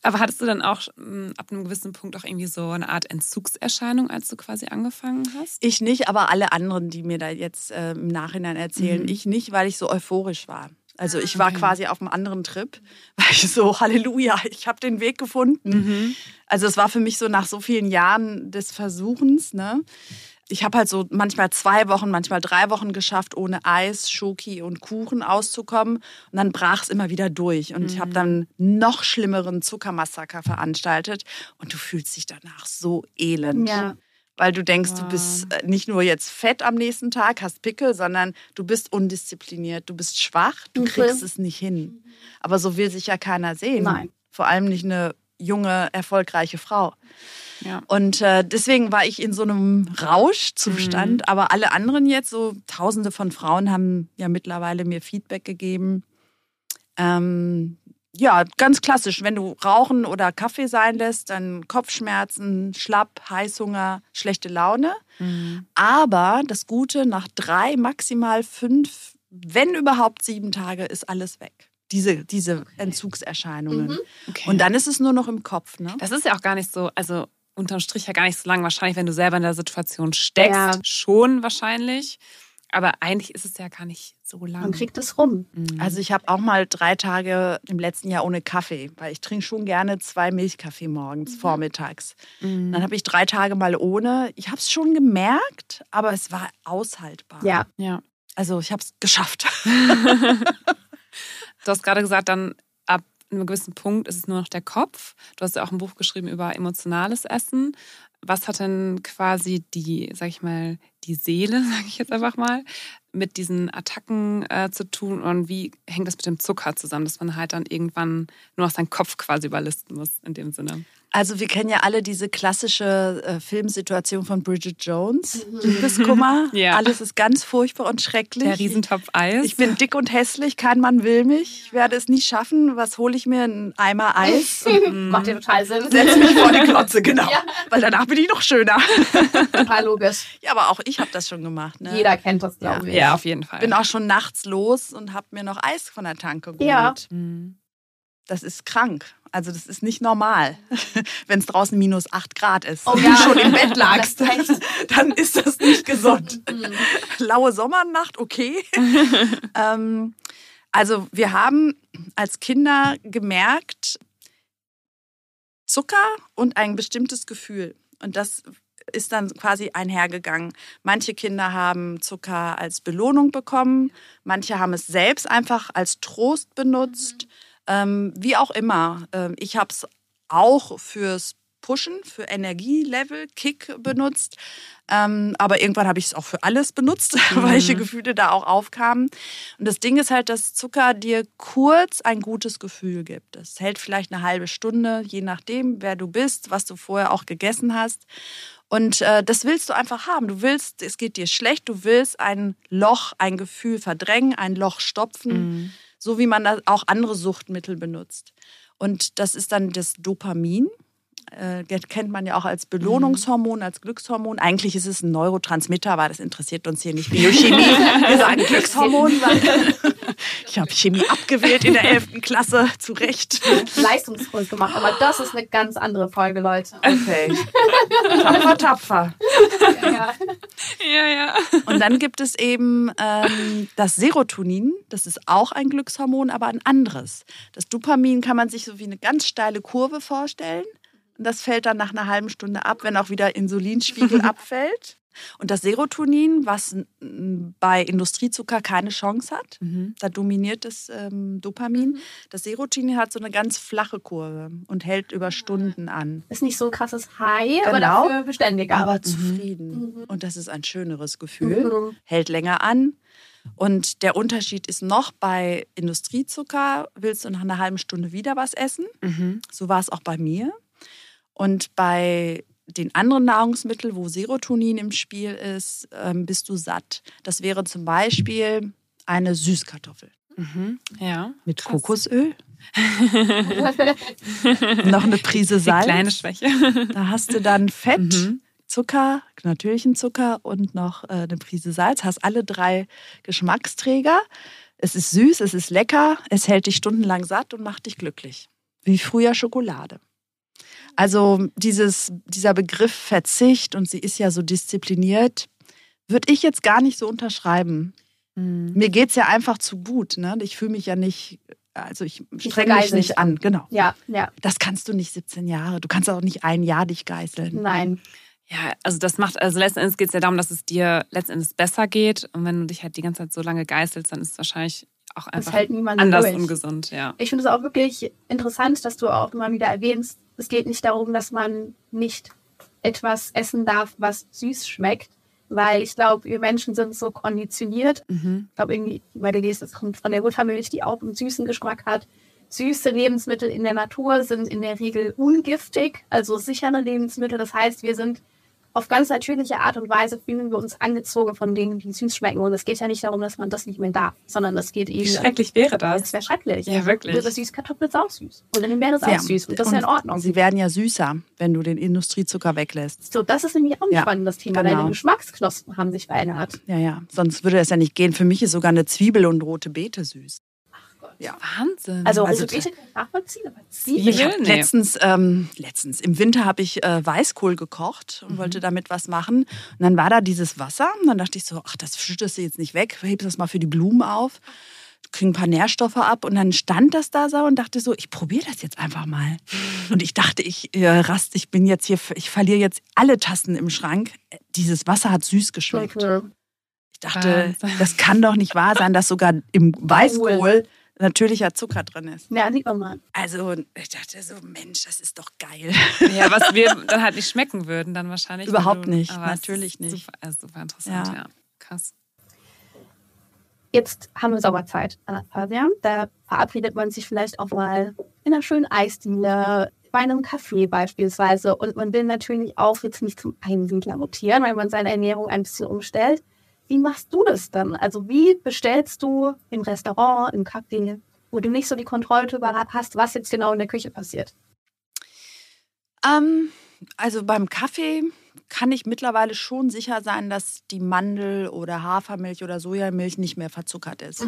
Aber hattest du dann auch mm, ab einem gewissen Punkt auch irgendwie so eine Art Entzugserscheinung, als du quasi angefangen hast? ich nicht, aber alle anderen, die mir da jetzt äh, im Nachhinein erzählen, ich nicht, weil ich so euphorisch war. Also ich war quasi auf einem anderen Trip, weil ich so, Halleluja, ich habe den Weg gefunden. Also es war für mich so nach so vielen Jahren des Versuchens, ne? Ich habe halt so manchmal zwei Wochen, manchmal drei Wochen geschafft, ohne Eis, Schoki und Kuchen auszukommen. Und dann brach es immer wieder durch. Und ich habe dann noch schlimmeren Zuckermassaker veranstaltet. Und du fühlst dich danach so elend. Ja. Weil du denkst, du bist äh, nicht nur jetzt fett am nächsten Tag, hast Pickel, sondern du bist undiszipliniert, du bist schwach, du Mhm. kriegst es nicht hin. Aber so will sich ja keiner sehen. Nein. Vor allem nicht eine junge, erfolgreiche Frau. Ja. Und äh, deswegen war ich in so einem Rauschzustand. Mhm. Aber alle anderen jetzt, so tausende von Frauen, haben ja mittlerweile mir Feedback gegeben. Ähm, ja, ganz klassisch. Wenn du Rauchen oder Kaffee sein lässt, dann Kopfschmerzen, Schlapp, Heißhunger, schlechte Laune. Aber das Gute, nach drei, maximal fünf, wenn überhaupt sieben Tage, ist alles weg. Diese, diese Entzugserscheinungen. Mhm. Okay. Und dann ist es nur noch im Kopf. Ne? Das ist ja auch gar nicht so, also unterm Strich ja gar nicht so lang. Wahrscheinlich, wenn du selber in der Situation steckst, Ja. schon wahrscheinlich. Aber eigentlich ist es ja gar nicht so lang. Man kriegt es rum. Mhm. Also ich habe auch mal drei Tage im letzten Jahr ohne Kaffee, weil ich trinke schon gerne zwei Milchkaffee morgens, vormittags. Mhm. Dann habe ich drei Tage mal ohne. Ich habe es schon gemerkt, aber es war aushaltbar. Ja. ja. Also ich habe es geschafft. Du hast gerade gesagt, dann einem gewissen Punkt ist es nur noch der Kopf. Du hast ja auch ein Buch geschrieben über emotionales Essen. Was hat denn quasi die, sag ich mal, die Seele, sag ich jetzt einfach mal, mit diesen Attacken äh, zu tun und wie hängt das mit dem Zucker zusammen, dass man halt dann irgendwann nur noch seinen Kopf quasi überlisten muss in dem Sinne? Also wir kennen ja alle diese klassische äh, Filmsituation von Bridget Jones. Liebeskummer, Ja. alles ist ganz furchtbar und schrecklich. Der Riesentopf Eis. Ich bin dick und hässlich, kein Mann will mich, ich werde es nie schaffen. Was hole ich mir? Ein Eimer Eis und Macht ja total Sinn. setze mich vor die Glotze, genau. Ja. Weil danach bin ich noch schöner. Total logisch. Ja, aber auch ich habe das schon gemacht. Ne? Jeder kennt das, glaube ich. ja, auf jeden Fall. bin auch schon nachts los und habe mir noch Eis von der Tanke geholt. Ja. Mhm. Das ist krank. Also das ist nicht normal, wenn es draußen minus 8 Grad ist Oh und ja. du schon im Bett lagst, dann ist das nicht gesund. Mhm. Laue Sommernacht, okay. ähm, also wir haben als Kinder gemerkt, Zucker und ein bestimmtes Gefühl. Und das ist dann quasi einhergegangen. Manche Kinder haben Zucker als Belohnung bekommen, manche haben es selbst einfach als Trost benutzt, ähm, wie auch immer. Ähm, ich habe es auch fürs Pushen, für Energielevel, Kick benutzt. Ähm, aber irgendwann habe ich es auch für alles benutzt, welche Gefühle da auch aufkamen. Und das Ding ist halt, dass Zucker dir kurz ein gutes Gefühl gibt. Es hält vielleicht eine halbe Stunde, je nachdem, wer du bist, was du vorher auch gegessen hast. Und äh, das willst du einfach haben. Du willst, es geht dir schlecht, du willst ein Loch, ein Gefühl verdrängen, ein Loch stopfen, so wie man auch andere Suchtmittel benutzt. Und das ist dann das Dopamin. Äh, kennt man ja auch als Belohnungshormon, als Glückshormon. Eigentlich ist es ein Neurotransmitter, aber das interessiert uns hier nicht. Biochemie. Wir sagen Glückshormon. ich habe Chemie abgewählt in der 11. Klasse, zu Recht. Leistungskurs gemacht. Aber das ist eine ganz andere Folge, Leute. Okay. Tapfer, tapfer. Ja. Ja, ja. Und dann gibt es eben ähm, das Serotonin, das ist auch ein Glückshormon, aber ein anderes. Das Dopamin kann man sich so wie eine ganz steile Kurve vorstellen. Und das fällt dann nach einer halben Stunde ab, wenn auch wieder Insulinspiegel abfällt. Und das Serotonin, was bei Industriezucker keine Chance hat, Mhm. da dominiert das ähm, Dopamin. Das Serotonin hat so eine ganz flache Kurve und hält über Stunden an. Ist nicht so ein krasses High, aber Genau. dafür beständiger. aber zufrieden. Und das ist ein schöneres Gefühl, Mhm. hält länger an. Und der Unterschied ist noch, bei Industriezucker willst du nach einer halben Stunde wieder was essen. Mhm. So war es auch bei mir. Und bei den anderen Nahrungsmitteln, wo Serotonin im Spiel ist, ähm, bist du satt. Das wäre zum Beispiel eine Süßkartoffel Mhm. Ja. mit Krass. Kokosöl, noch eine Prise Die Salz. kleine Schwäche. Da hast du dann Fett, Mhm. Zucker, natürlichen Zucker und noch äh, eine Prise Salz. Hast alle drei Geschmacksträger. Es ist süß, es ist lecker, es hält dich stundenlang satt und macht dich glücklich. Wie früher Schokolade. Also dieses, dieser Begriff Verzicht und sie ist ja so diszipliniert, würde ich jetzt gar nicht so unterschreiben. Mhm. Mir geht es ja einfach zu gut. Ne? Ich fühle mich ja nicht, also ich strenge mich nicht an. Genau. ja, ja, Das kannst du nicht 17 Jahre. Du kannst auch nicht ein Jahr dich geißeln. nein. Ja, also das macht, also letzten Endes geht es ja darum, dass es dir letzten Endes besser geht. Und wenn du dich halt die ganze Zeit so lange geißelst, dann ist es wahrscheinlich auch Das einfach niemand anders durch. ungesund, ja. Ich finde es auch wirklich interessant, dass du auch immer wieder erwähnst, es geht nicht darum, dass man nicht etwas essen darf, was süß schmeckt, weil ich glaube, wir Menschen sind so konditioniert. Mhm. Ich glaube, irgendwie bei der Geste, das kommt von der Muttermilch, die auch einen süßen Geschmack hat. Süße Lebensmittel in der Natur sind in der Regel ungiftig, also sichere Lebensmittel. Das heißt, wir sind auf ganz natürliche Art und Weise fühlen wir uns angezogen von Dingen, die süß schmecken. Und es geht ja nicht darum, dass man das nicht mehr darf, sondern es geht eben. Wie schrecklich wäre Das das? wäre schrecklich. Ja, wirklich. Ihre Süßkartoffel ist auch süß. Und dann wäre das Ja. auch süß. Und das ist ja in Ordnung. Sie werden ja süßer, wenn du den Industriezucker weglässt. So, das ist nämlich auch ein Ja, spannendes Thema. genau. Deine Geschmacksknospen haben sich verändert. Ja, ja. Sonst würde es ja nicht gehen. Für mich ist sogar eine Zwiebel und rote Beete süß. Ja. Wahnsinn. Also, Also ich kann nachvollziehen, aber Zwiebeln? Ich habe Nee. letztens, ähm, letztens im Winter habe ich äh, Weißkohl gekocht und wollte damit was machen. Und dann war da dieses Wasser. Und dann dachte ich so, ach, das schüttest du jetzt nicht weg, hebst das mal für die Blumen auf, krieg ein paar Nährstoffe ab. Und dann stand das da so und dachte so, ich probiere das jetzt einfach mal. Und ich dachte, ich äh, rast, ich bin jetzt hier, ich verliere jetzt alle Tassen im Schrank. Dieses Wasser hat süß geschmeckt. Mhm. Ich dachte, das kann doch nicht wahr sein, dass sogar im Weißkohl natürlicher Zucker drin ist. Ja, sieht man mal. Also ich dachte so, Mensch, das ist doch geil. ja, was wir dann halt nicht schmecken würden, dann wahrscheinlich. Überhaupt du- nicht, natürlich nicht. Super, also super interessant, ja. Ja. Krass. Jetzt haben wir Sommerzeit, Anastasia. Da verabredet man sich vielleicht auch mal in einer schönen Eisdiele, bei einem Café beispielsweise. Und man will natürlich auch jetzt nicht zum Einsiedler mutieren, weil man seine Ernährung ein bisschen umstellt. Wie machst du das dann? Also wie bestellst du im Restaurant, im Café, wo du nicht so die Kontrolle darüber hast, was jetzt genau in der Küche passiert? Ähm, also beim Kaffee kann ich mittlerweile schon sicher sein, dass die Mandel- oder Hafermilch oder Sojamilch nicht mehr verzuckert ist.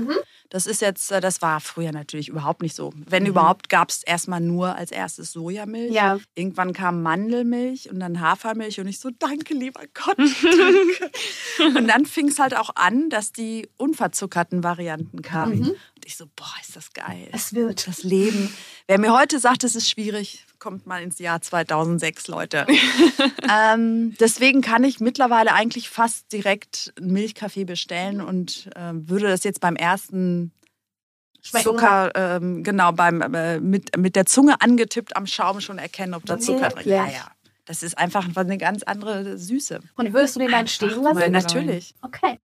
Das ist jetzt, äh, das war früher natürlich überhaupt nicht so. Wenn überhaupt, gab es erstmal nur als erstes Sojamilch. Ja. Irgendwann kam Mandelmilch und dann Hafermilch und ich so, danke, lieber Gott, danke. und dann fing es halt auch an, dass die unverzuckerten Varianten kamen. Und ich so, boah, ist das geil. Es wird. Das Leben. Wer mir heute sagt, es ist schwierig, kommt mal ins Jahr 2006, Leute. ähm, deswegen kann ich mittlerweile eigentlich fast direkt einen Milchkaffee bestellen und ähm, würde das jetzt beim ersten Schmecken. Zucker, ähm, genau, beim, äh, mit, mit der Zunge angetippt am Schaum schon erkennen, ob da Zucker drin ist. Ja, ja. Das ist einfach eine ganz andere Süße. Und würdest du den dann stehen lassen? natürlich. Okay.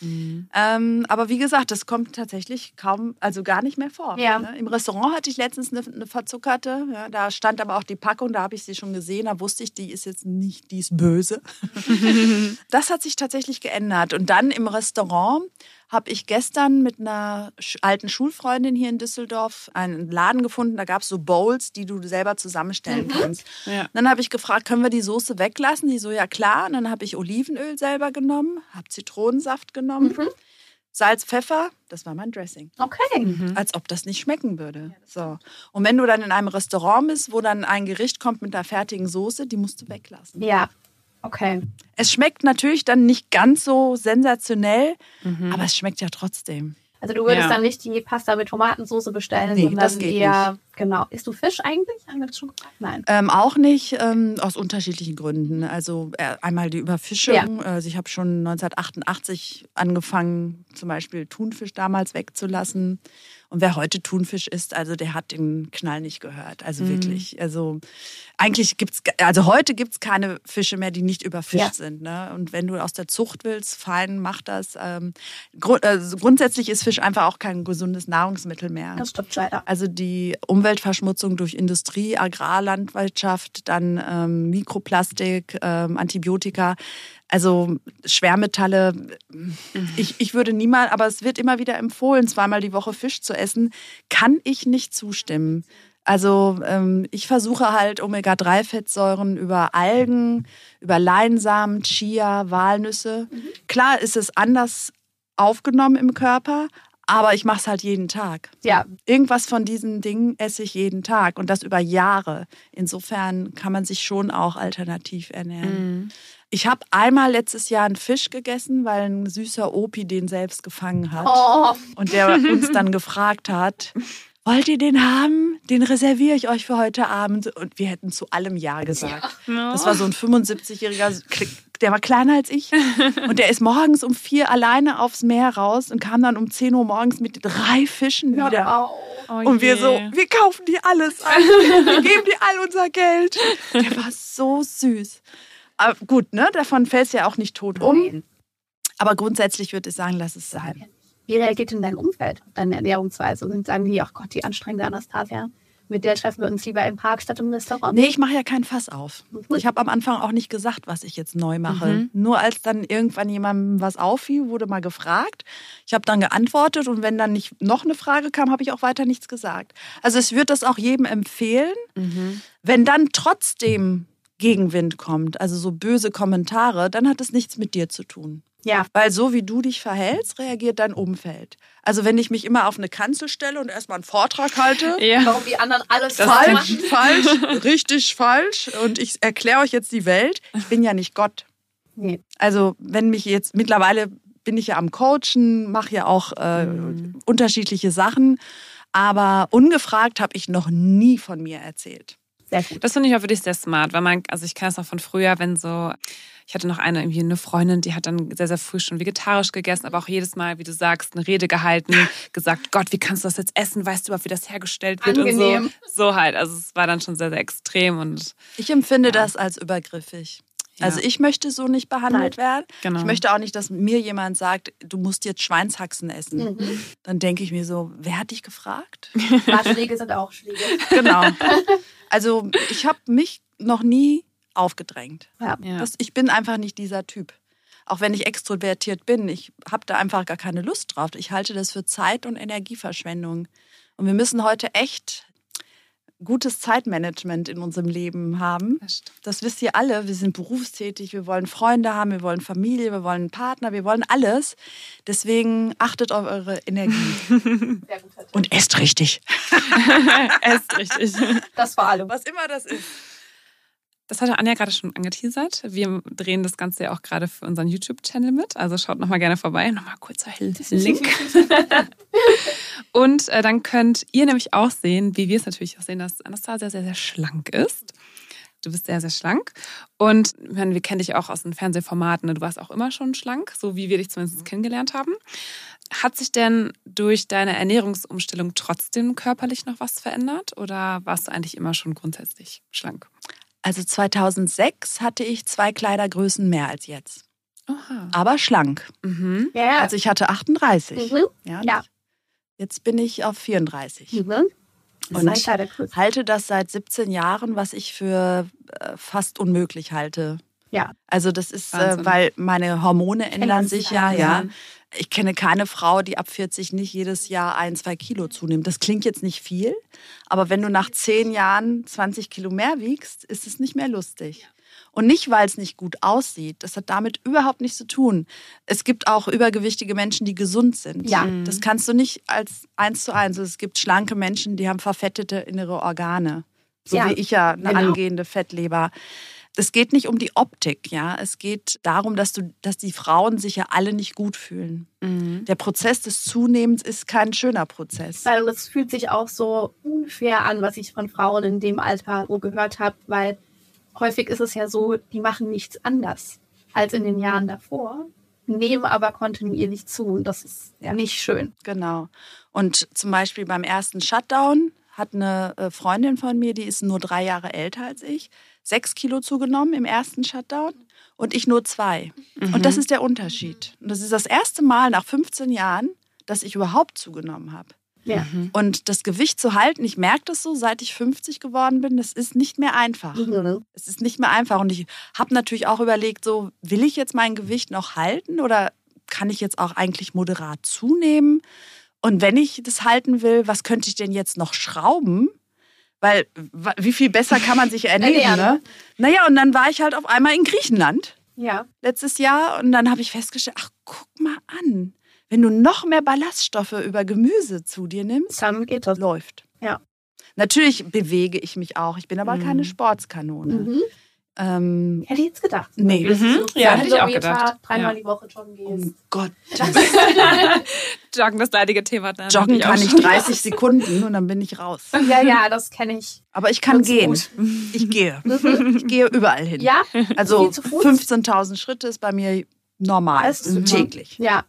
Mhm. Ähm, aber wie gesagt, das kommt tatsächlich kaum, also gar nicht mehr vor. Ja. Ne? Im Restaurant hatte ich letztens eine, eine verzuckerte. Ja, da stand aber auch die Packung, da habe ich sie schon gesehen. Da wusste ich, die ist jetzt nicht, die ist böse. das hat sich tatsächlich geändert. Und dann im Restaurant habe ich gestern mit einer alten Schulfreundin hier in Düsseldorf einen Laden gefunden. Da gab es so Bowls, die du selber zusammenstellen kannst. Ja. Dann habe ich gefragt, können wir die Soße weglassen? Die so, ja klar. Und dann habe ich Olivenöl selber genommen, habe Zitronensaft genommen, Salz, Pfeffer. Das war mein Dressing. Okay. Als ob das nicht schmecken würde. So. Und wenn du dann in einem Restaurant bist, wo dann ein Gericht kommt mit einer fertigen Soße, die musst du weglassen. Ja. Okay. Es schmeckt natürlich dann nicht ganz so sensationell, aber es schmeckt ja trotzdem. Also du würdest Ja. dann nicht die Pasta mit Tomatensauce bestellen, Nee, sondern das geht eher, genau. Isst du Fisch eigentlich? Haben wir das schon gefragt? Nein. Ähm, auch nicht, ähm, aus unterschiedlichen Gründen. Also äh, einmal die Überfischung. Ja. Also ich habe schon 1988 angefangen, zum Beispiel Thunfisch damals wegzulassen. Und wer heute Thunfisch isst, also der hat den Knall nicht gehört. Also wirklich. Also eigentlich gibt's, also heute gibt's keine Fische mehr, die nicht überfischt Ja. sind. Ne? Und wenn du aus der Zucht willst, fein, mach das. Ähm, grund, also grundsätzlich ist Fisch einfach auch kein gesundes Nahrungsmittel mehr. Das stimmt leider. Also die Umweltverschmutzung durch Industrie, Agrarlandwirtschaft, dann ähm, Mikroplastik, ähm, Antibiotika, also Schwermetalle. Ich, ich würde niemals, aber es wird immer wieder empfohlen, zweimal die Woche Fisch zu essen, kann ich nicht zustimmen. Also ähm, ich versuche halt Omega-3-Fettsäuren über Algen, über Leinsamen, Chia, Walnüsse. Klar ist es anders aufgenommen im Körper, aber ich mache es halt jeden Tag. Ja. Irgendwas von diesen Dingen esse ich jeden Tag und das über Jahre. Insofern kann man sich schon auch alternativ ernähren. Ich habe einmal letztes Jahr einen Fisch gegessen, weil ein süßer Opi den selbst gefangen hat. Oh, Und der uns dann gefragt hat, wollt ihr den haben? Den reserviere ich euch für heute Abend. Und wir hätten zu allem Ja gesagt. Das war so ein 75-jähriger, der war kleiner als ich. Und der ist morgens um vier alleine aufs Meer raus und kam dann um 10 Uhr morgens mit drei Fischen wieder. Oh Und wir so, wir kaufen die alles ein. Wir geben die all unser Geld. Der war so süß. Aber gut, ne? Davon fällt es ja auch nicht tot um. Nein. Aber grundsätzlich würde ich sagen, lass es sein. Wie reagiert denn dein Umfeld auf deine Ernährungsweise? Und sagen die, ach Gott, die anstrengende Anastasia, mit der treffen wir uns lieber im Park statt im Restaurant? Nee, ich mache ja kein Fass auf. Ich habe am Anfang auch nicht gesagt, was ich jetzt neu mache. Mhm. Nur als dann irgendwann jemandem was auffiel, wurde mal gefragt. Ich habe dann geantwortet und wenn dann nicht noch eine Frage kam, habe ich auch weiter nichts gesagt. Also ich würde das auch jedem empfehlen. Mhm. Wenn dann trotzdem Gegenwind kommt, also so böse Kommentare, dann hat es nichts mit dir zu tun. Ja. Weil so wie du dich verhältst, reagiert dein Umfeld. Also wenn ich mich immer auf eine Kanzel stelle und erstmal einen Vortrag halte, Ja. Warum die anderen alles Das falsch falsch, machen. falsch, richtig falsch und ich erkläre euch jetzt die Welt, ich bin ja nicht Gott. Nee. Also wenn mich jetzt mittlerweile bin ich ja am Coachen, mache ja auch äh, unterschiedliche Sachen, aber ungefragt habe ich noch nie von mir erzählt. Sehr gut. Das finde ich auch wirklich sehr smart, weil man, also ich kenne das noch von früher, wenn so, ich hatte noch eine, irgendwie eine Freundin, die hat dann sehr, sehr früh schon vegetarisch gegessen, aber auch jedes Mal, wie du sagst, eine Rede gehalten, gesagt, Gott, wie kannst du das jetzt essen? Weißt du überhaupt, wie das hergestellt wird Angenehm. und so. So halt, also es war dann schon sehr, sehr extrem und Ich empfinde das als übergriffig. Ja. Also ich möchte so nicht behandelt werden. Genau. Ich möchte auch nicht, dass mir jemand sagt, du musst jetzt Schweinshaxen essen. Mhm. Dann denke ich mir so, wer hat dich gefragt? Ratschläge sind auch Schläge. Genau. Also ich habe mich noch nie aufgedrängt. Ja. Das, ich bin einfach nicht dieser Typ. Auch wenn ich extrovertiert bin, ich habe da einfach gar keine Lust drauf. Ich halte das für Zeit- und Energieverschwendung. Und wir müssen heute echt gutes Zeitmanagement in unserem Leben haben. Das. Das wisst ihr alle. Wir sind berufstätig, wir wollen Freunde haben, wir wollen Familie, wir wollen einen Partner, wir wollen alles. Deswegen achtet auf eure Energie Sehr guter Tipp. und esst richtig. Ist richtig. Das vor allem. Was immer das ist. Das hatte Anja gerade schon angeteasert. Wir drehen das Ganze ja auch gerade für unseren YouTube-Channel mit. Also schaut nochmal gerne vorbei. Nochmal kurzer Link. Und äh, dann könnt ihr nämlich auch sehen, wie wir es natürlich auch sehen, dass Anastasia sehr, sehr schlank ist. Du bist sehr, sehr schlank. Und meine, wir kennen dich auch aus den Fernsehformaten. ne? Du warst auch immer schon schlank, so wie wir dich zumindest kennengelernt haben. Hat sich denn durch deine Ernährungsumstellung trotzdem körperlich noch was verändert? Oder warst du eigentlich immer schon grundsätzlich schlank? Also 2006 hatte ich zwei Kleidergrößen mehr als jetzt. Oha. Aber schlank. Mhm. Ja. Also ich hatte 38. Mhm. Ja, Ja. Jetzt bin ich auf 34. Mhm. Und Kurs. Halte das seit 17 Jahren, was ich für äh, fast unmöglich halte. Ja. Also das ist, äh, weil meine Hormone ändern sich ja, ja. ja. Ich kenne keine Frau, die ab 40 nicht jedes Jahr ein, zwei Kilo zunimmt. Das klingt jetzt nicht viel, aber wenn du nach 10 Jahren 20 Kilo mehr wiegst, ist es nicht mehr lustig. Und nicht, weil es nicht gut aussieht. Das hat damit überhaupt nichts zu tun. Es gibt auch übergewichtige Menschen, die gesund sind. Ja. Das kannst du nicht als eins zu eins. Es gibt schlanke Menschen, die haben verfettete innere Organe. So Ja, wie ich ja eine genau. angehende Fettleber. Es geht nicht um die Optik, ja. Es geht darum, dass du, dass die Frauen sich ja alle nicht gut fühlen. Mhm. Der Prozess des Zunehmens ist kein schöner Prozess. Weil es fühlt sich auch so unfair an, was ich von Frauen in dem Alter so gehört habe, weil häufig ist es ja so, die machen nichts anders als in den Jahren davor, nehmen aber kontinuierlich zu und das ist ja nicht schön. Genau. Und zum Beispiel beim ersten Shutdown hat eine äh, Freundin von mir, die ist nur drei Jahre älter als ich, sechs Kilo zugenommen im ersten Shutdown und ich nur zwei. Und das ist der Unterschied. Und das ist das erste Mal nach 15 Jahren, dass ich überhaupt zugenommen habe. Ja. Und das Gewicht zu halten, ich merke das so, seit ich 50 geworden bin, das ist nicht mehr einfach. Mhm. Es ist nicht mehr einfach. Und ich habe natürlich auch überlegt, so will ich jetzt mein Gewicht noch halten oder kann ich jetzt auch eigentlich moderat zunehmen? Und wenn ich das halten will, was könnte ich denn jetzt noch schrauben? Weil wie viel besser kann man sich ernähren? Ernähren. Ne? Naja, und dann war ich halt auf einmal in Griechenland Ja. letztes Jahr und dann habe ich festgestellt, ach guck mal an, wenn du noch mehr Ballaststoffe über Gemüse zu dir nimmst, Dann geht das. läuft. Ja. Natürlich bewege ich mich auch. Ich bin aber Mhm. keine Sportskanone. Mhm. Ähm, Hätte ich jetzt gedacht. Nee. Mhm. so Ja, hätte ich auch Kilometer gedacht. Dreimal Ja. die Woche joggen gehst. um Gott, Joggen, das leidige Thema. Dann joggen natürlich auch kann ich schon. 30 Sekunden und dann bin ich raus. Ja, ja, das kenne ich. Aber ich kann Ganz gehen. gut. Ich gehe. Ich gehe überall hin. Ja, Also Viel zu Fuß? 15.000 Schritte ist bei mir normal, Das ist super. täglich. ja.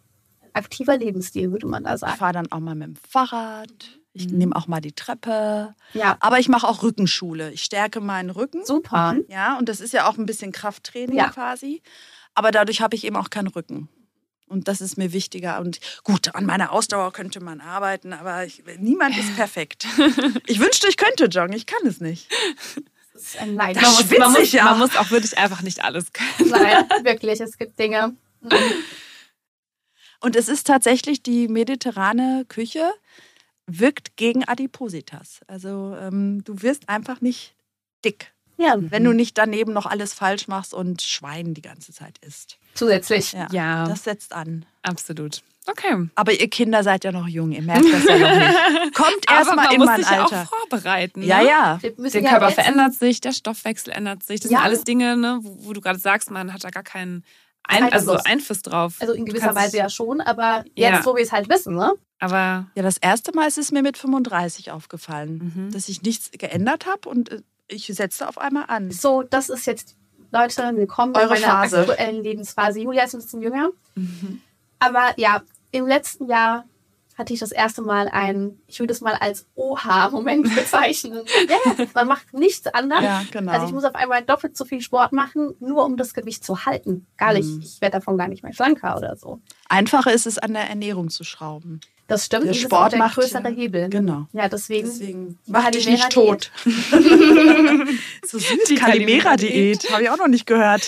Aktiver Lebensstil, würde man da Ich sagen. fahre dann auch mal mit dem Fahrrad. Ich nehme auch mal die Treppe. Ja, Aber ich mache auch Rückenschule. Ich stärke meinen Rücken. super. Ja, und das ist ja auch ein bisschen Krafttraining Ja. quasi. Aber dadurch habe ich eben auch keinen Rücken. Und das ist mir wichtiger. Und gut, an meiner Ausdauer könnte man arbeiten, aber ich, niemand ist perfekt. Ich wünschte, ich könnte joggen. Ich kann es nicht. Das ist ein Leid. Man muss, man, muss, man muss auch wirklich einfach nicht alles können. Nein, wirklich, es gibt Dinge. Und es ist tatsächlich die mediterrane Küche wirkt gegen Adipositas. Also ähm, du wirst einfach nicht dick. Ja, Wenn du nicht daneben noch alles falsch machst und Schwein die ganze Zeit isst. zusätzlich. Ja, Ja. das setzt an. Absolut. Okay. Aber ihr Kinder seid ja noch jung, ihr merkt das ja noch nicht. Kommt erst Aber mal man in muss mein sich ja Alter. auch vorbereiten. Ja, ne? ja. Müssen Der ja Körper jetzt- verändert sich, der Stoffwechsel ändert sich. Das Ja. sind alles Dinge, ne, wo, wo du gerade sagst, man hat da gar keinen Ein also Einfluss. Drauf. Also in gewisser kannst- Weise ja schon, aber Ja. jetzt, wo wir es halt wissen, ne? Aber Ja, das erste Mal ist es mir mit 35 aufgefallen, Mhm. dass ich nichts geändert habe und äh, ich setzte auf einmal an. So, das ist jetzt, Leute, willkommen Eure in meiner Phase. aktuellen Lebensphase. Julia ist ein bisschen jünger. Mhm. Aber ja, im letzten Jahr hatte ich das erste Mal einen, ich würde es mal als Oha-Moment bezeichnen. ja, man macht nichts anderes. Ja, genau. Also ich muss auf einmal doppelt so viel Sport machen, nur um das Gewicht zu halten. Gar nicht, Mhm. ich werde davon gar nicht mehr schlanker oder so. Einfacher ist es, an der Ernährung zu schrauben. Das stimmt, Der und das ist Sport auch der macht größere Hebel. Genau. Ja, deswegen, Deswegen war mach dich nicht tot. so süß, Die Kalimera-Diät. Habe ich auch noch nicht gehört.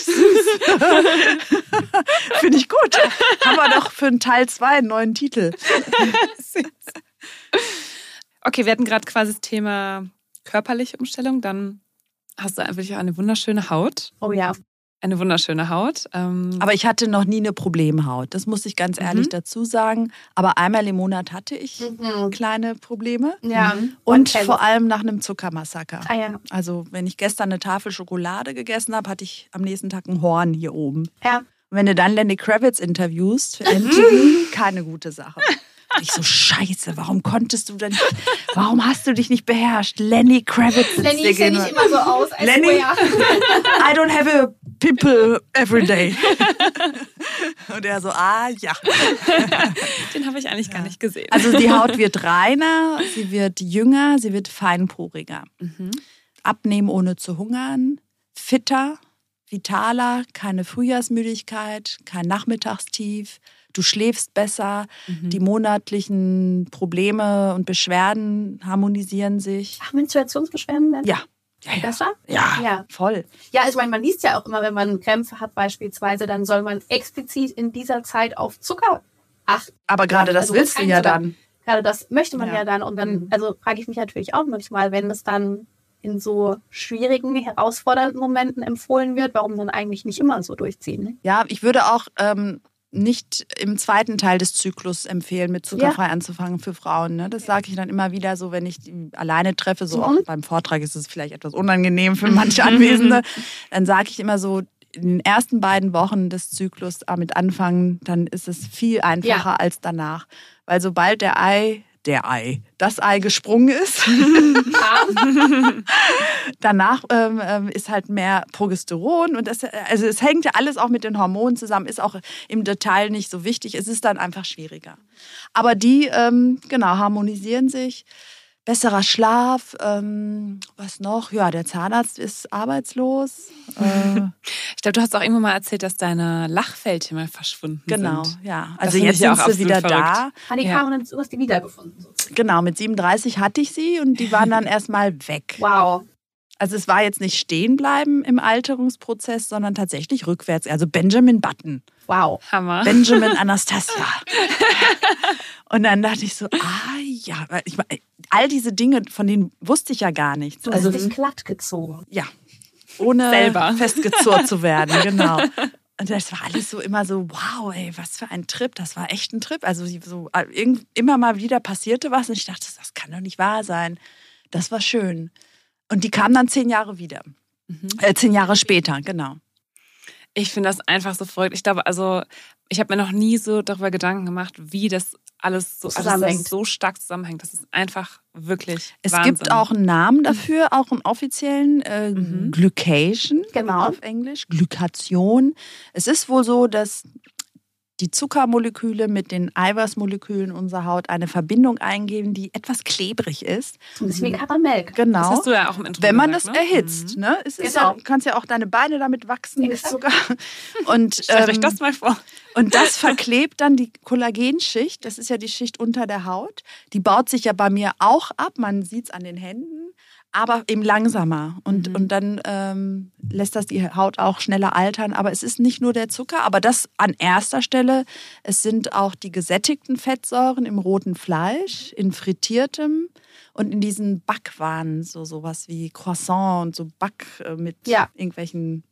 Finde ich gut. Haben wir doch für einen Teil 2 einen neuen Titel. okay, wir hatten gerade quasi das Thema körperliche Umstellung. Dann hast du einfach eine wunderschöne Haut. oh ja, Eine wunderschöne Haut. Ähm, Aber ich hatte noch nie eine Problemhaut. Das muss ich ganz ehrlich Mhm. dazu sagen. Aber einmal im Monat hatte ich Mhm. kleine Probleme. ja. Und kennt's. vor allem nach einem Zuckermassaker. Ah ja. Also wenn ich gestern eine Tafel Schokolade gegessen habe, hatte ich am nächsten Tag ein Horn hier oben. Ja. Und wenn du dann Lenny Kravitz interviewst für MTV, keine gute Sache. Ich so, scheiße, warum konntest du denn, warum hast du dich nicht beherrscht? Lenny Kravitz Lenny, ich sehe nicht immer so aus. I Lenny? I don't have a pimple every day. Und er so, ah ja. den habe ich eigentlich gar nicht gesehen. Also die Haut wird reiner, sie wird jünger, sie wird feinporiger. Abnehmen ohne zu hungern, fitter, vitaler, keine Frühjahrsmüdigkeit, kein Nachmittagstief. Du schläfst besser, die monatlichen Probleme und Beschwerden harmonisieren sich. Ach, Menstruationsbeschwerden werden Ja, ja, ja. besser? Ja, Ja. voll. Ja, ich meine, man liest ja auch immer, wenn man Krämpfe hat beispielsweise, dann soll man explizit in dieser Zeit auf Zucker achten. Aber gerade das Also willst du ja Zucker. dann. Gerade das möchte man ja, Ja. dann. Und dann, Mhm. also frage ich mich natürlich auch manchmal, wenn es dann in so schwierigen, herausfordernden Momenten empfohlen wird, warum dann eigentlich nicht immer so durchziehen. Ne? Ja, ich würde auch ähm, nicht im zweiten Teil des Zyklus empfehlen, mit zuckerfrei anzufangen für Frauen. Ne? Das sage ich dann immer wieder so, wenn ich die alleine treffe. So auch beim Vortrag ist es vielleicht etwas unangenehm für manche Anwesende. Dann sage ich immer so, in den ersten beiden Wochen des Zyklus damit anfangen, dann ist es viel einfacher als danach. Weil sobald der Ei, der Ei, das Ei gesprungen ist, danach ähm, ähm, ist halt mehr Progesteron und das, also es hängt ja alles auch mit den Hormonen zusammen, ist auch im Detail nicht so wichtig. Es ist dann einfach schwieriger. Aber die, ähm, genau, harmonisieren sich. Besserer Schlaf, ähm, was noch? Ja, der Zahnarzt ist arbeitslos. Äh, ich glaube, du hast auch irgendwann mal erzählt, dass deine Lachfältchen mal verschwunden genau, sind. ja. Das Also jetzt ja sind auch sie wieder verrückt. da. Ah, die Ja. kamen dann, du hast die wiedergefunden. sozusagen. Genau, mit 37 hatte ich sie und die waren dann erstmal weg. Wow. Also es war jetzt nicht stehen bleiben im Alterungsprozess, sondern tatsächlich rückwärts. Also Benjamin Button, Wow. Hammer. Benjamin Anastasia. Und dann dachte ich so, ah ja, weil ich meine, all diese Dinge, von denen wusste ich ja gar nichts. Du Also hast dich glatt gezogen. ja, ohne Selber. festgezurrt zu werden, genau. Und das war alles so immer so, wow, ey, was für ein Trip. Das war echt ein Trip. Also so irgend, immer mal wieder passierte was und ich dachte, das kann doch nicht wahr sein. Das war schön. Und die kam dann zehn Jahre wieder. Äh, zehn Jahre später, genau. Ich finde das einfach so verrückt. Ich glaube, also ich habe mir noch nie so darüber Gedanken gemacht, wie das alles so, also, so stark zusammenhängt. Das ist einfach wirklich Es Wahnsinn. gibt auch einen Namen dafür, auch einen offiziellen äh, Mhm. Glycation Genau. auf Englisch, Glykation. Es ist wohl so, dass die Zuckermoleküle mit den Eiweißmolekülen unserer Haut eine Verbindung eingehen, die etwas klebrig ist. Ein bisschen wie Karamell. Genau. Das hast du ja auch im Intro wenn man das gesagt, ne? erhitzt, Mhm. ne? Es ist Genau. ja, du kannst ja auch deine Beine damit wachsen, Ja. ist sogar. Und, Stellt euch ähm, das mal vor. und das verklebt dann die Kollagenschicht. Das ist ja die Schicht unter der Haut. Die baut sich ja bei mir auch ab. Man sieht es an den Händen, aber eben langsamer. Und, Mhm. und dann ähm, lässt das die Haut auch schneller altern. Aber es ist nicht nur der Zucker, aber das an erster Stelle. Es sind auch die gesättigten Fettsäuren im roten Fleisch, in frittiertem Und in diesen Backwaren, so sowas wie Croissant und so Back äh, mit Ja. irgendwelchen,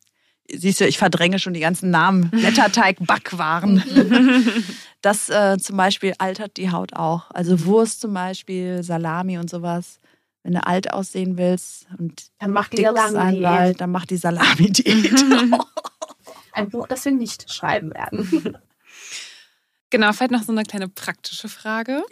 siehst du, ich verdränge schon die ganzen Namen, Blätterteig, Backwaren. das äh, zum Beispiel altert die Haut auch. Also Wurst zum Beispiel, Salami und sowas. Wenn du alt aussehen willst und Dann macht die Salami-Diät. dann mach die Salami-Diät. Ein Buch, das wir nicht schreiben werden. Genau, vielleicht noch so eine kleine praktische Frage.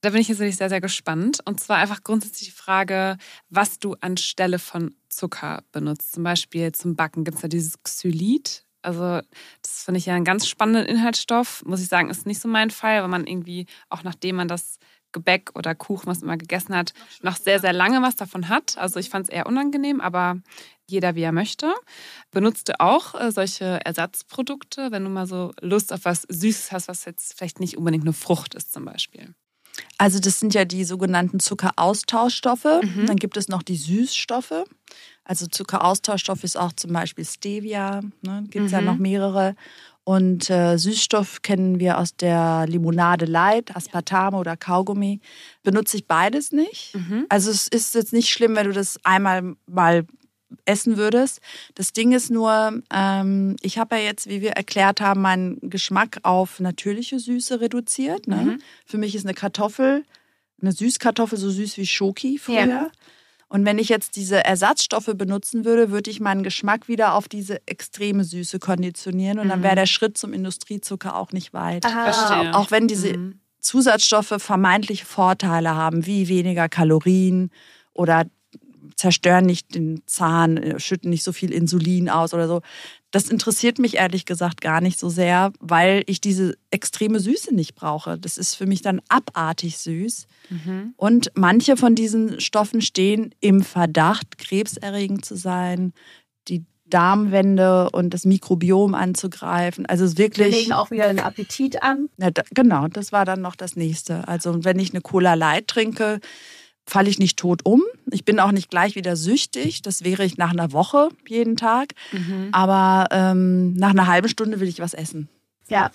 Da bin ich jetzt wirklich sehr, sehr gespannt. Und zwar einfach grundsätzlich die Frage, was du anstelle von Zucker benutzt. Zum Beispiel zum Backen gibt es ja dieses Xylit. Also das finde ich ja einen ganz spannenden Inhaltsstoff. Muss ich sagen, ist nicht so mein Fall, weil man irgendwie, auch nachdem man das Gebäck oder Kuchen, was man immer gegessen hat, noch sehr, sehr lange was davon hat. Also ich fand es eher unangenehm, aber jeder wie er möchte. Benutzt du auch äh, solche Ersatzprodukte, wenn du mal so Lust auf was Süßes hast, was jetzt vielleicht nicht unbedingt eine Frucht ist zum Beispiel? Also das sind ja die sogenannten Zuckeraustauschstoffe. Dann gibt es noch die Süßstoffe. Also Zuckeraustauschstoff ist auch zum Beispiel Stevia. Ne? Gibt es ja noch mehrere. Und äh, Süßstoff kennen wir aus der Limonade Light, Aspartame oder Kaugummi. Benutze ich beides nicht. Also es ist jetzt nicht schlimm, wenn du das einmal mal essen würdest. Das Ding ist nur, ähm, ich habe ja jetzt, wie wir erklärt haben, meinen Geschmack auf natürliche Süße reduziert. Ne? Für mich ist eine Kartoffel, eine Süßkartoffel so süß wie Schoki früher. Ja. Und wenn ich jetzt diese Ersatzstoffe benutzen würde, würde ich meinen Geschmack wieder auf diese extreme Süße konditionieren und dann wäre der Schritt zum Industriezucker auch nicht weit. Verstehe. Auch wenn diese Mhm. Zusatzstoffe vermeintliche Vorteile haben, wie weniger Kalorien oder zerstören nicht den Zahn, äh, schütten nicht so viel Insulin aus oder so. Das interessiert mich ehrlich gesagt gar nicht so sehr, weil ich diese extreme Süße nicht brauche. Das ist für mich dann abartig süß. Und manche von diesen Stoffen stehen im Verdacht, krebserregend zu sein, die Darmwände und das Mikrobiom anzugreifen. Also es ist Wir wirklich. legen auch wieder den Appetit an. Ja, da, genau, das war dann noch das nächste. Also wenn ich eine Cola Light trinke, falle ich nicht tot um. Ich bin auch nicht gleich wieder süchtig. Das wäre ich nach einer Woche jeden Tag. Aber ähm, nach einer halben Stunde will ich was essen. Ja,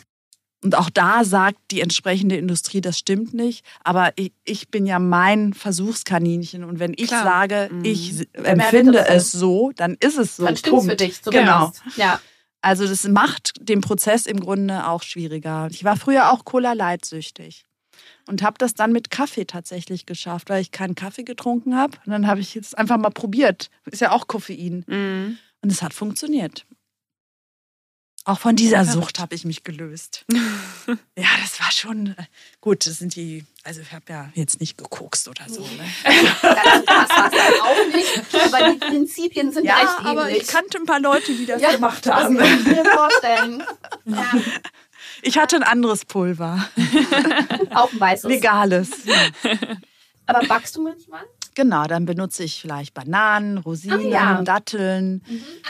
Und auch da sagt die entsprechende Industrie, das stimmt nicht. Aber ich, ich bin ja mein Versuchskaninchen. Und wenn ich Klar. sage, Mhm. ich empfinde es so, dann ist es so. dann stimmt's für Punkt. dich Genau. zumindest. Ja. Also das macht den Prozess im Grunde auch schwieriger. Ich war früher auch Cola Light süchtig und habe das dann mit Kaffee tatsächlich geschafft, weil ich keinen Kaffee getrunken habe. Und dann habe ich jetzt einfach mal probiert. Ist ja auch Koffein. Mhm. Und es hat funktioniert. Auch von dieser Sucht habe ich mich gelöst. ja, das war schon äh, gut. Das sind die, also ich habe ja jetzt nicht gekokst oder so. Ne? Krass war dann auch nicht. Aber die Prinzipien sind Ja, recht aber ähnlich. ich kannte ein paar Leute, die das ja, gemacht das haben. kann ich mir vorstellen. Ja, Ich hatte ein anderes Pulver. auch ein weißes. Legales. Aber backst du manchmal? Genau, dann benutze ich vielleicht Bananen, Rosinen, Ah, ja. Datteln,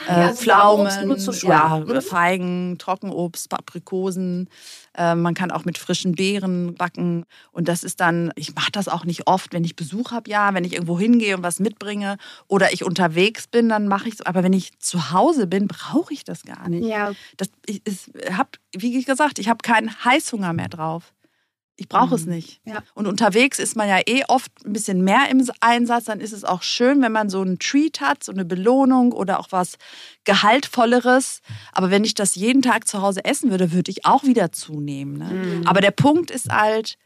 Ah, äh, ja, Sauerobst Pflaumen, ja, Mhm. Feigen, Trockenobst, Aprikosen. Äh, man kann auch mit frischen Beeren backen. Und das ist dann, ich mache das auch nicht oft, wenn ich Besuch habe, ja, wenn ich irgendwo hingehe und was mitbringe oder ich unterwegs bin, dann mache ich es. Aber wenn ich zu Hause bin, brauche ich das gar nicht. Ja, Das, ich ich habe, wie gesagt, ich habe keinen Heißhunger mehr drauf. Ich brauche es nicht. Ja. Und unterwegs ist man ja eh oft ein bisschen mehr im Einsatz. Dann ist es auch schön, wenn man so einen Treat hat, so eine Belohnung oder auch was Gehaltvolleres. Aber wenn ich das jeden Tag zu Hause essen würde, würde ich auch wieder zunehmen. Ne? Aber der Punkt ist halt,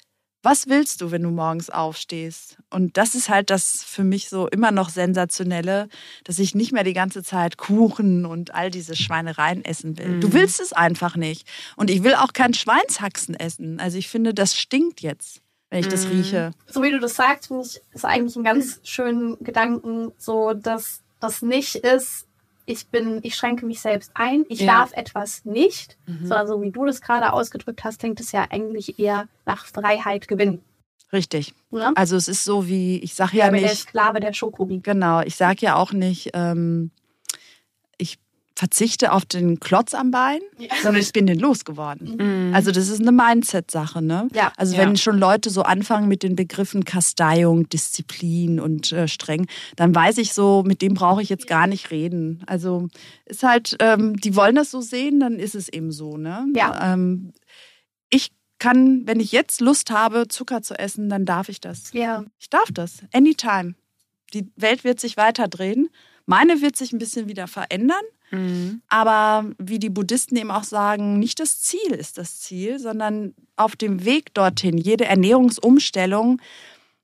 was willst du, wenn du morgens aufstehst? Und das ist halt das für mich so immer noch sensationelle, dass ich nicht mehr die ganze Zeit Kuchen und all diese Schweinereien essen will. Du willst es einfach nicht. Und ich will auch kein Schweinshaxen essen. Also ich finde, das stinkt jetzt, wenn ich das rieche. so wie du das sagst, finde ich, ist eigentlich ein ganz schönen Gedanken, so dass das nicht ist, ich bin, ich schränke mich selbst ein, ich Ja. darf etwas nicht, sondern so wie du das gerade ausgedrückt hast, klingt es ja eigentlich eher nach Freiheit gewinnen. Richtig. Ne? Also es ist so wie, ich sage Ja, ja der nicht, Sklave der Schokobi. Genau, ich sage ja auch nicht, ähm, verzichte auf den Klotz am Bein, sondern ich bin den losgeworden. Also das ist eine Mindset-Sache. Ne? Ja. Also Ja. wenn schon Leute so anfangen mit den Begriffen Kasteiung, Disziplin und äh, streng, dann weiß ich so, mit dem brauche ich jetzt gar nicht reden. Also ist halt, ähm, die wollen das so sehen, dann ist es eben so. Ne? Ja. Ähm, ich kann, wenn ich jetzt Lust habe, Zucker zu essen, dann darf ich das. Ja. Ich darf das. Anytime. Die Welt wird sich weiter drehen. Meine wird sich ein bisschen wieder verändern. Mhm. Aber wie die Buddhisten eben auch sagen, nicht das Ziel ist das Ziel, sondern auf dem Weg dorthin. Jede Ernährungsumstellung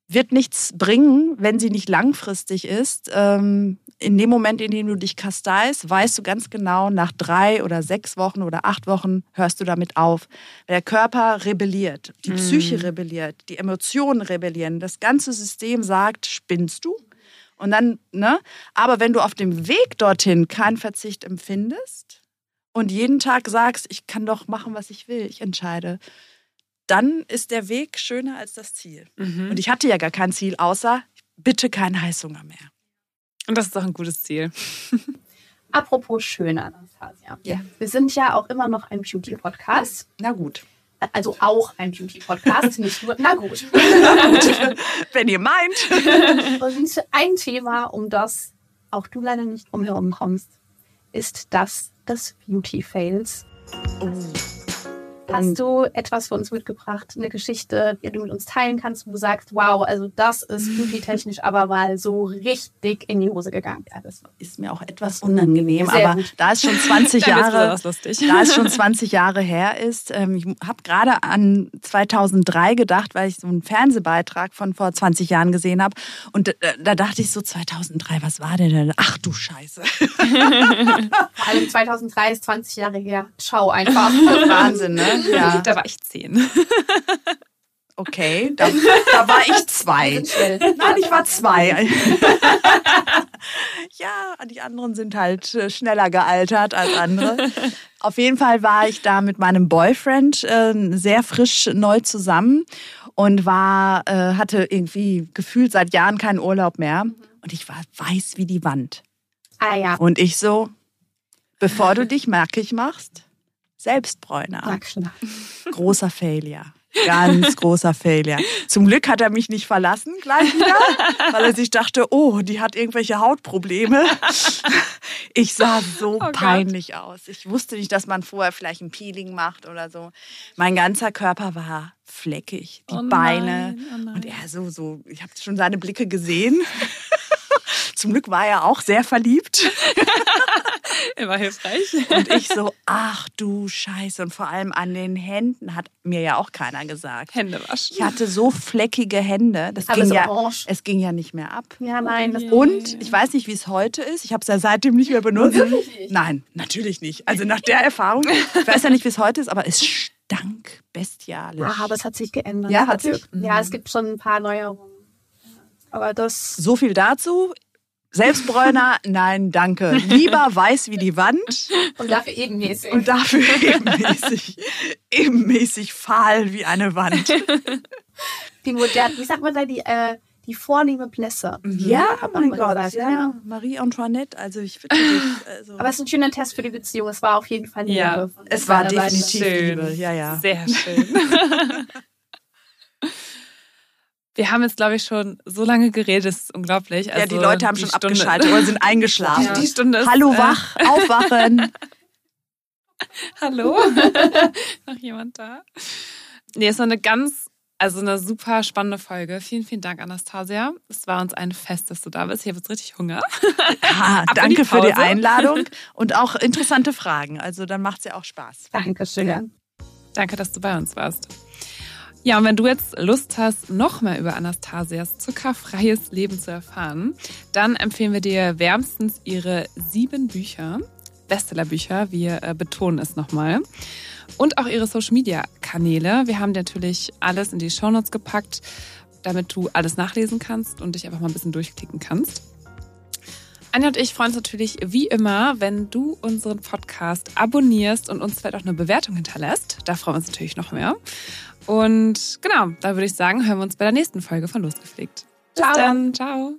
wird nichts bringen, wenn sie nicht langfristig ist. Ähm, in dem Moment, in dem du dich kasteist, weißt du ganz genau, nach drei oder sechs Wochen oder acht Wochen hörst du damit auf. Der Körper rebelliert, die Psyche rebelliert, die Emotionen rebellieren. Das ganze System sagt, spinnst du? Und dann, ne? Aber wenn du auf dem Weg dorthin keinen Verzicht empfindest und jeden Tag sagst, ich kann doch machen, was ich will, ich entscheide, dann ist der Weg schöner als das Ziel. Mhm. Und ich hatte ja gar kein Ziel, außer bitte kein Heißhunger mehr. Und das ist doch ein gutes Ziel. Apropos schön, Anastasia. Ja. Wir sind ja auch immer noch ein Beauty-Podcast. Na gut. Also auch ein Beauty-Podcast, nicht nur. Na gut. Wenn ihr meint. Und ein Thema, um das auch du leider nicht umherum kommst, ist das des Beauty-Fails. Oh. Hast du etwas für uns mitgebracht, eine Geschichte, die du mit uns teilen kannst, wo du sagst, wow, also das ist beauty-technisch aber mal so richtig in die Hose gegangen. Ja, das Ist mir auch etwas unangenehm, Sehr aber gut. da es schon 20 Dann wird's Jahre, da es schon 20 Jahre her ist, ähm, ich habe gerade an 2003 gedacht, weil ich so einen Fernsehbeitrag von vor 20 Jahren gesehen habe und äh, da dachte ich so 2003, was war denn da? Ach du Scheiße. Vor allem 2003 ist 20 Jahre her. Schau einfach. Wahnsinn, ne? Ja. Da war ich zehn. Okay, da, da war ich zwei. Nein, ich war zwei. ja, die anderen sind halt äh, schneller gealtert als andere. Auf jeden Fall war ich da mit meinem Boyfriend äh, sehr frisch neu zusammen und war, äh, hatte irgendwie gefühlt seit Jahren keinen Urlaub mehr. Und ich war weiß wie die Wand. Ah ja, Und ich so, bevor du dich merkig machst, Selbstbräuner. Großer Failure. Ganz großer Failure. Zum Glück hat er mich nicht verlassen gleich wieder, weil er sich dachte, oh, die hat irgendwelche Hautprobleme. Ich sah so Gott. peinlich aus. Ich wusste nicht, dass man vorher vielleicht ein Peeling macht oder so. Mein ganzer Körper war fleckig, die Oh nein, Beine oh nein. und er so so. Ich habe schon seine Blicke gesehen. Zum Glück war er auch sehr verliebt. Immer hilfreich. Und ich so, ach du Scheiße. Und vor allem an den Händen hat mir ja auch keiner gesagt. Hände waschen. Ich hatte so fleckige Hände. Das ging ja, orange. es ging ja nicht mehr ab. Ja, nein, das Und ich weiß nicht, wie es heute ist. Ich habe es ja seitdem nicht mehr benutzt. Nein, natürlich nicht. Also nach der Erfahrung. Ich weiß ja nicht, wie es heute ist, aber es stank bestialisch. Ja, aber es hat sich geändert. Ja, hat sich. Ja, es gibt schon ein paar Neuerungen. Aber das. So viel dazu. Selbstbräuner, nein, danke. Lieber weiß wie die Wand Und dafür ebenmäßig. und dafür ebenmäßig, ebenmäßig fahl wie eine Wand. die moderne, wie sagt man da, die, äh, die vornehme Blässe. Ja, hat mein Gott. gesagt, Ja, Marie Antoinette, also ich dich. Also. Aber es ist ein schöner Test für die Beziehung. Es war auf jeden Fall Liebe. Ja, es war definitiv Liebe. Ja, ja. Sehr schön. Wir haben jetzt, glaube ich, schon so lange geredet, das ist unglaublich. ja, Also, die Leute haben die schon Stunde- abgeschaltet oder sind eingeschlafen. Ja. Die Stunde ist, Hallo, äh, wach, aufwachen. Hallo? Noch jemand da? Nee, es war eine ganz, also eine super spannende Folge. Vielen, vielen Dank, Anastasia. Es war uns ein Fest, dass du da bist. Ich habe jetzt richtig Hunger. Ah, in die danke für die. Einladung und auch interessante Fragen. Also dann macht es ja auch Spaß. Dankeschön. Danke, dass du bei uns warst. Ja, und wenn du jetzt Lust hast, noch mehr über Anastasias zuckerfreies Leben zu erfahren, dann empfehlen wir dir wärmstens ihre sieben Bücher, Bestsellerbücher, wir äh, betonen es nochmal, und auch ihre Social-Media-Kanäle. Wir haben natürlich alles in die Shownotes gepackt, damit du alles nachlesen kannst und dich einfach mal ein bisschen durchklicken kannst. Anja und ich freuen uns natürlich wie immer, wenn du unseren Podcast abonnierst und uns vielleicht auch eine Bewertung hinterlässt. Da freuen wir uns natürlich noch mehr. Und genau, da würde ich sagen, hören wir uns bei der nächsten Folge von Losgepflegt. Bis Ciao. dann. Ciao.